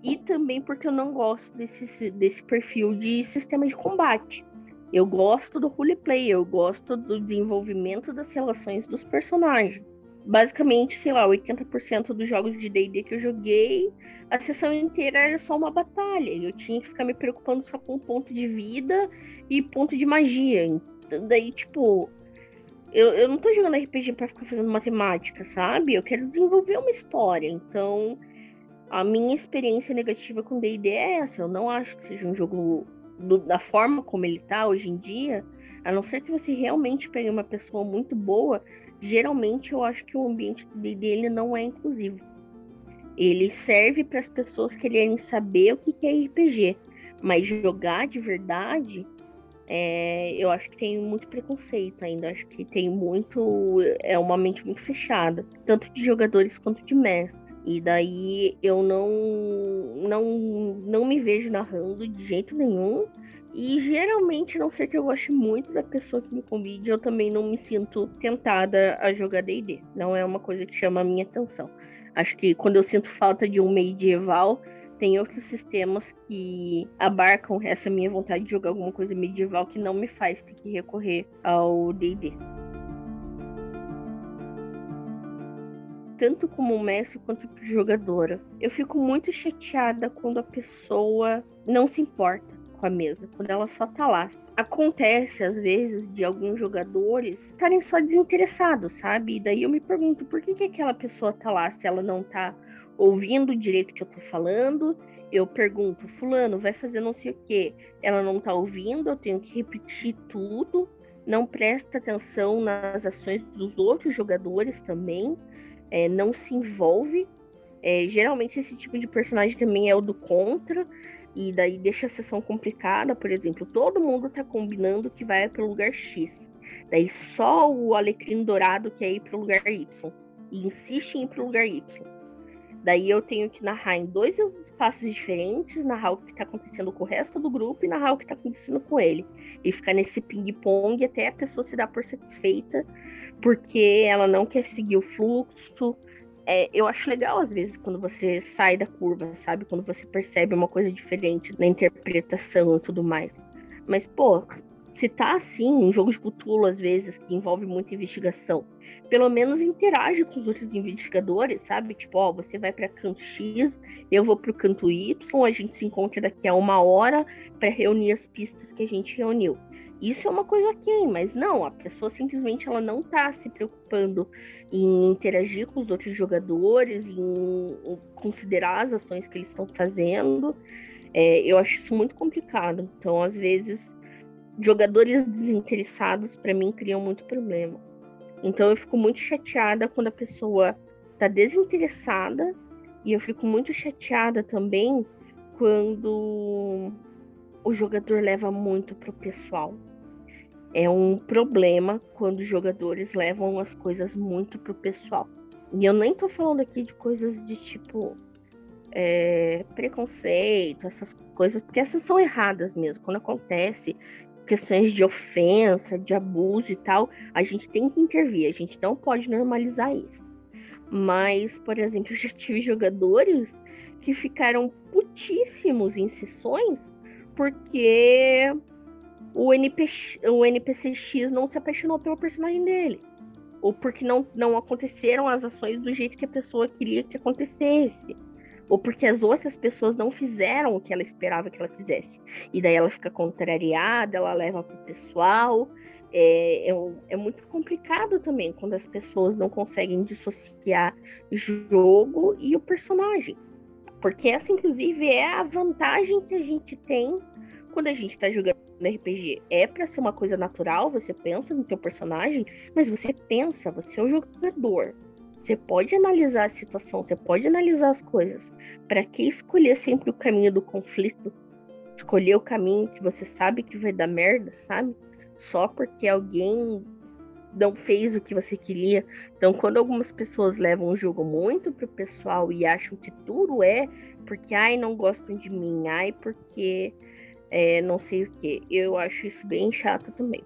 E também porque eu não gosto desse, desse perfil de sistema de combate. Eu gosto do roleplay, eu gosto do desenvolvimento das relações dos personagens. Basicamente, sei lá, 80% dos jogos de D&D que eu joguei, a sessão inteira era só uma batalha. Eu tinha que ficar me preocupando só com ponto de vida e ponto de magia. Então, daí, tipo, eu, eu não tô jogando RPG para ficar fazendo matemática, sabe? Eu quero desenvolver uma história. Então, a minha experiência negativa com D&D é essa. Eu não acho que seja um jogo do, da forma como ele tá hoje em dia. A não ser que você realmente pegue uma pessoa muito boa, geralmente eu acho que o ambiente do D&D não é inclusivo. Ele serve para as pessoas quererem saber o que é RPG, mas jogar de verdade é, eu acho que tem muito preconceito ainda. Acho que tem muito. É uma mente muito fechada, tanto de jogadores quanto de mestres. E daí eu não, não, não me vejo narrando de jeito nenhum. E geralmente, a não ser que eu goste muito da pessoa que me convide, eu também não me sinto tentada a jogar DD. Não é uma coisa que chama a minha atenção. Acho que quando eu sinto falta de um medieval, tem outros sistemas que abarcam essa minha vontade de jogar alguma coisa medieval que não me faz ter que recorrer ao D&D. Tanto como mestre quanto jogadora. Eu fico muito chateada quando a pessoa não se importa com a mesa, quando ela só tá lá. Acontece, às vezes, de alguns jogadores estarem só desinteressados, sabe? E daí eu me pergunto por que, que aquela pessoa tá lá se ela não tá ouvindo direito que eu tô falando. Eu pergunto, fulano, vai fazer não sei o que. Ela não tá ouvindo, eu tenho que repetir tudo. Não presta atenção nas ações dos outros jogadores também. É, não se envolve. É, geralmente esse tipo de personagem também é o do contra. E daí deixa a sessão complicada. Por exemplo, todo mundo tá combinando que vai para o lugar X. Daí só o Alecrim Dourado quer ir para o lugar Y. E insiste em ir para o lugar Y. Daí eu tenho que narrar em dois espaços diferentes, narrar o que está acontecendo com o resto do grupo e narrar o que está acontecendo com ele. E ficar nesse ping-pong até a pessoa se dar por satisfeita, porque ela não quer seguir o fluxo. É, eu acho legal, às vezes, quando você sai da curva, sabe? Quando você percebe uma coisa diferente na interpretação e tudo mais. Mas, pô, se tá assim, um jogo de Cthulhu, às vezes, que envolve muita investigação, pelo menos interage com os outros investigadores, sabe? Tipo, ó, você vai para canto X, eu vou pro canto Y, a gente se encontra daqui a uma hora para reunir as pistas que a gente reuniu. Isso é uma coisa ok, mas não, a pessoa simplesmente ela não tá se preocupando em interagir com os outros jogadores, em, considerar as ações que eles estão fazendo. É, eu acho isso muito complicado. Então, às vezes, jogadores desinteressados para mim criam muito problema. Então eu fico muito chateada quando a pessoa tá desinteressada e eu fico muito chateada também quando o jogador leva muito pro pessoal. É um problema quando os jogadores levam as coisas muito pro pessoal. E eu nem tô falando aqui de coisas de tipo é, preconceito, essas coisas, porque essas são erradas mesmo. Quando acontece questões de ofensa, de abuso e tal, a gente tem que intervir, a gente não pode normalizar isso. Mas, por exemplo, eu já tive jogadores que ficaram putíssimos em sessões porque o, NP, o NPCX não se apaixonou pelo personagem dele. Ou porque não, não aconteceram as ações do jeito que a pessoa queria que acontecesse ou porque as outras pessoas não fizeram o que ela esperava que ela fizesse. E daí ela fica contrariada, ela leva pro pessoal. É, é, é, muito complicado também quando as pessoas não conseguem dissociar jogo e o personagem. Porque essa, inclusive, é a vantagem que a gente tem quando a gente está jogando RPG. É para ser uma coisa natural, você pensa no teu personagem, mas você pensa, você é o jogador. Você pode analisar a situação, você pode analisar as coisas. Para que escolher sempre o caminho do conflito? Escolher o caminho que você sabe que vai dar merda, sabe? Só porque alguém não fez o que você queria. Então, quando algumas pessoas levam o jogo muito pro pessoal e acham que tudo é porque, ai, não gostam de mim, ai, porque é, não sei o que, eu acho isso bem chato também.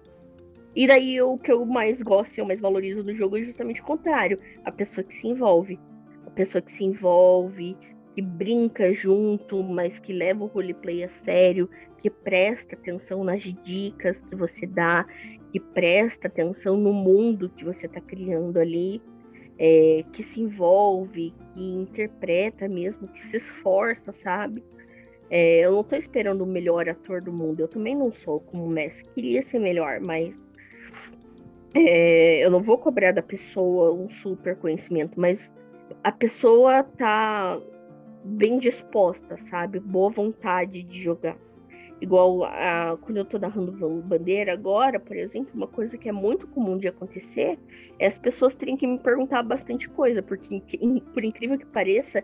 E daí o que eu mais gosto e eu mais valorizo do jogo é justamente o contrário. A pessoa que se envolve. A pessoa que se envolve, que brinca junto, mas que leva o roleplay a sério, que presta atenção nas dicas que você dá, que presta atenção no mundo que você está criando ali, é, que se envolve, que interpreta mesmo, que se esforça, sabe? É, eu não estou esperando o melhor ator do mundo, eu também não sou como Messi, queria ser melhor, mas é, eu não vou cobrar da pessoa um super conhecimento, mas a pessoa tá bem disposta, sabe? Boa vontade de jogar. Igual a, quando eu tô narrando bandeira agora, por exemplo, uma coisa que é muito comum de acontecer é as pessoas terem que me perguntar bastante coisa, porque por incrível que pareça,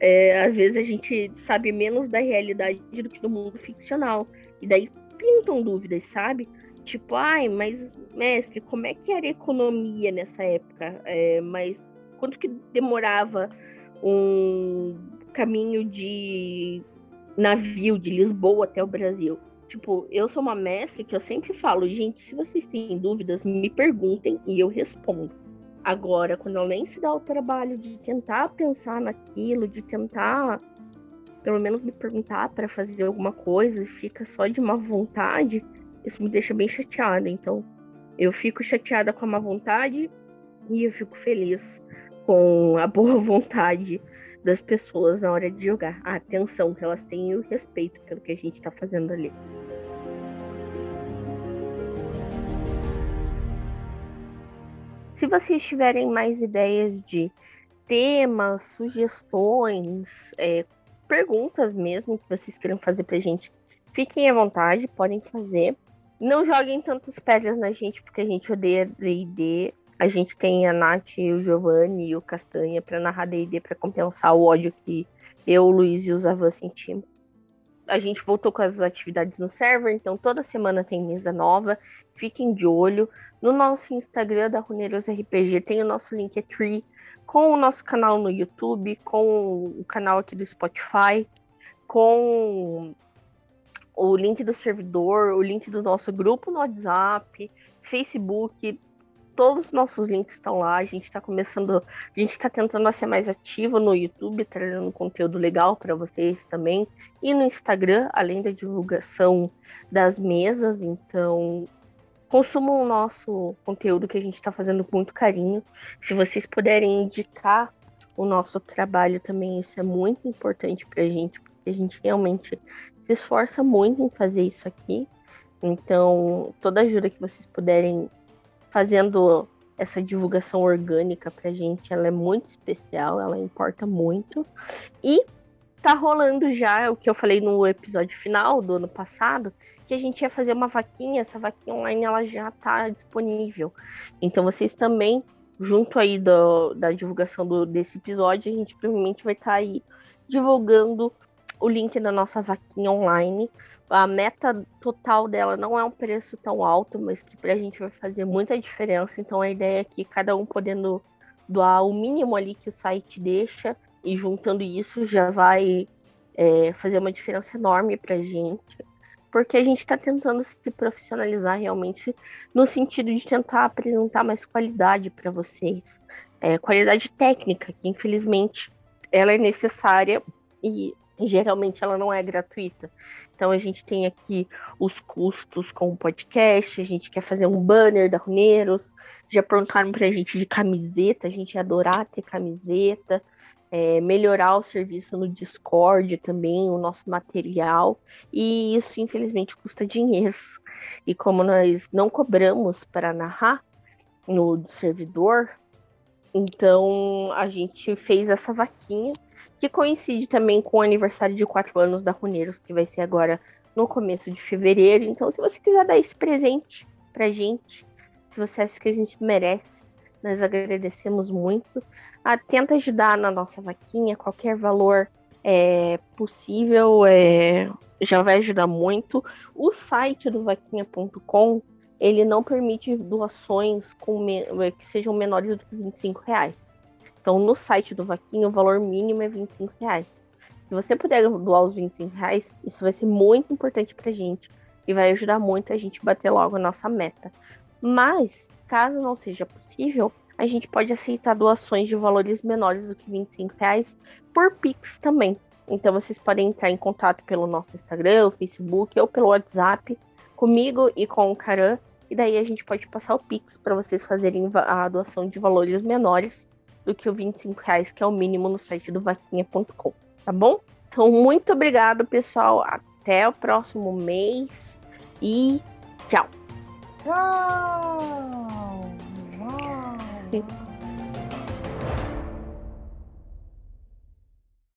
é, às vezes a gente sabe menos da realidade do que do mundo ficcional. E daí pintam dúvidas, sabe? Tipo, ai, mas mestre, como é que era a economia nessa época? É, mas quanto que demorava um caminho de navio de Lisboa até o Brasil? Tipo, eu sou uma mestre que eu sempre falo, gente, se vocês têm dúvidas, me perguntem e eu respondo. Agora, quando ela nem se dá o trabalho de tentar pensar naquilo, de tentar pelo menos me perguntar para fazer alguma coisa, fica só de má vontade, isso me deixa bem chateada. Então, eu fico chateada com a má vontade e eu fico feliz com a boa vontade das pessoas na hora de jogar. A atenção que elas têm e o respeito pelo que a gente está fazendo ali. Se vocês tiverem mais ideias de temas, sugestões, é, perguntas mesmo que vocês queiram fazer pra gente, fiquem à vontade, podem fazer. Não joguem tantas pedras na gente, porque a gente odeia D&D. A gente tem a Nath, o Giovanni e o Castanha para narrar D&D para compensar o ódio que eu, o Luiz e o Zavan sentimos. A gente voltou com as atividades no server, então toda semana tem mesa nova. Fiquem de olho. No nosso Instagram da Runeiros RPG tem o nosso Linktree com o nosso canal no YouTube, com o canal aqui do Spotify, com o link do servidor, o link do nosso grupo no WhatsApp, Facebook, todos os nossos links estão lá. A gente está começando, a gente está tentando ser mais ativo no YouTube, trazendo conteúdo legal para vocês também, e no Instagram, além da divulgação das mesas. Então, consumam o nosso conteúdo que a gente está fazendo com muito carinho. Se vocês puderem indicar o nosso trabalho também, isso é muito importante para a gente, a gente realmente se esforça muito em fazer isso aqui. Então, toda ajuda que vocês puderem fazendo essa divulgação orgânica pra gente, ela é muito especial, ela importa muito. E tá rolando já o que eu falei no episódio final do ano passado, que a gente ia fazer uma vaquinha, essa vaquinha online ela já tá disponível. Então vocês também, junto aí do, da divulgação do, desse episódio, a gente provavelmente vai estar tá aí divulgando o link da nossa vaquinha online. A meta total dela não é um preço tão alto, mas que pra gente vai fazer muita diferença. Então a ideia é que cada um podendo doar o mínimo ali que o site deixa e juntando isso já vai é, fazer uma diferença enorme pra gente. Porque a gente está tentando se profissionalizar realmente no sentido de tentar apresentar mais qualidade para vocês. É, qualidade técnica, que infelizmente ela é necessária e geralmente ela não é gratuita. Então a gente tem aqui os custos com o podcast, a gente quer fazer um banner da Runeiros, já perguntaram pra gente de camiseta, a gente ia adorar ter camiseta é, melhorar o serviço no Discord também, o nosso material, e isso infelizmente custa dinheiro. E como nós não cobramos para narrar no servidor, então a gente fez essa vaquinha, que coincide também com o aniversário de quatro anos da Runeiros, que vai ser agora no começo de fevereiro. Então, se você quiser dar esse presente pra gente, se você acha que a gente merece, nós agradecemos muito. Ah, tenta ajudar na nossa vaquinha, qualquer valor é possível, é, já vai ajudar muito. O site do vaquinha.com ele não permite doações com que sejam menores do que 25 reais. Então, no site do Vaquinha, o valor mínimo é 25 reais. Se você puder doar os 25 reais, isso vai ser muito importante pra gente e vai ajudar muito a gente bater logo a nossa meta. Mas, caso não seja possível, a gente pode aceitar doações de valores menores do que 25 reais por Pix também. Então vocês podem entrar em contato pelo nosso Instagram, Facebook ou pelo WhatsApp comigo e com o Caran. E daí a gente pode passar o Pix para vocês fazerem a doação de valores menores do que o 25 reais, que é o mínimo no site do vaquinha.com, tá bom? Então, muito obrigado, pessoal. Até o próximo mês e tchau! Tchau! Sim.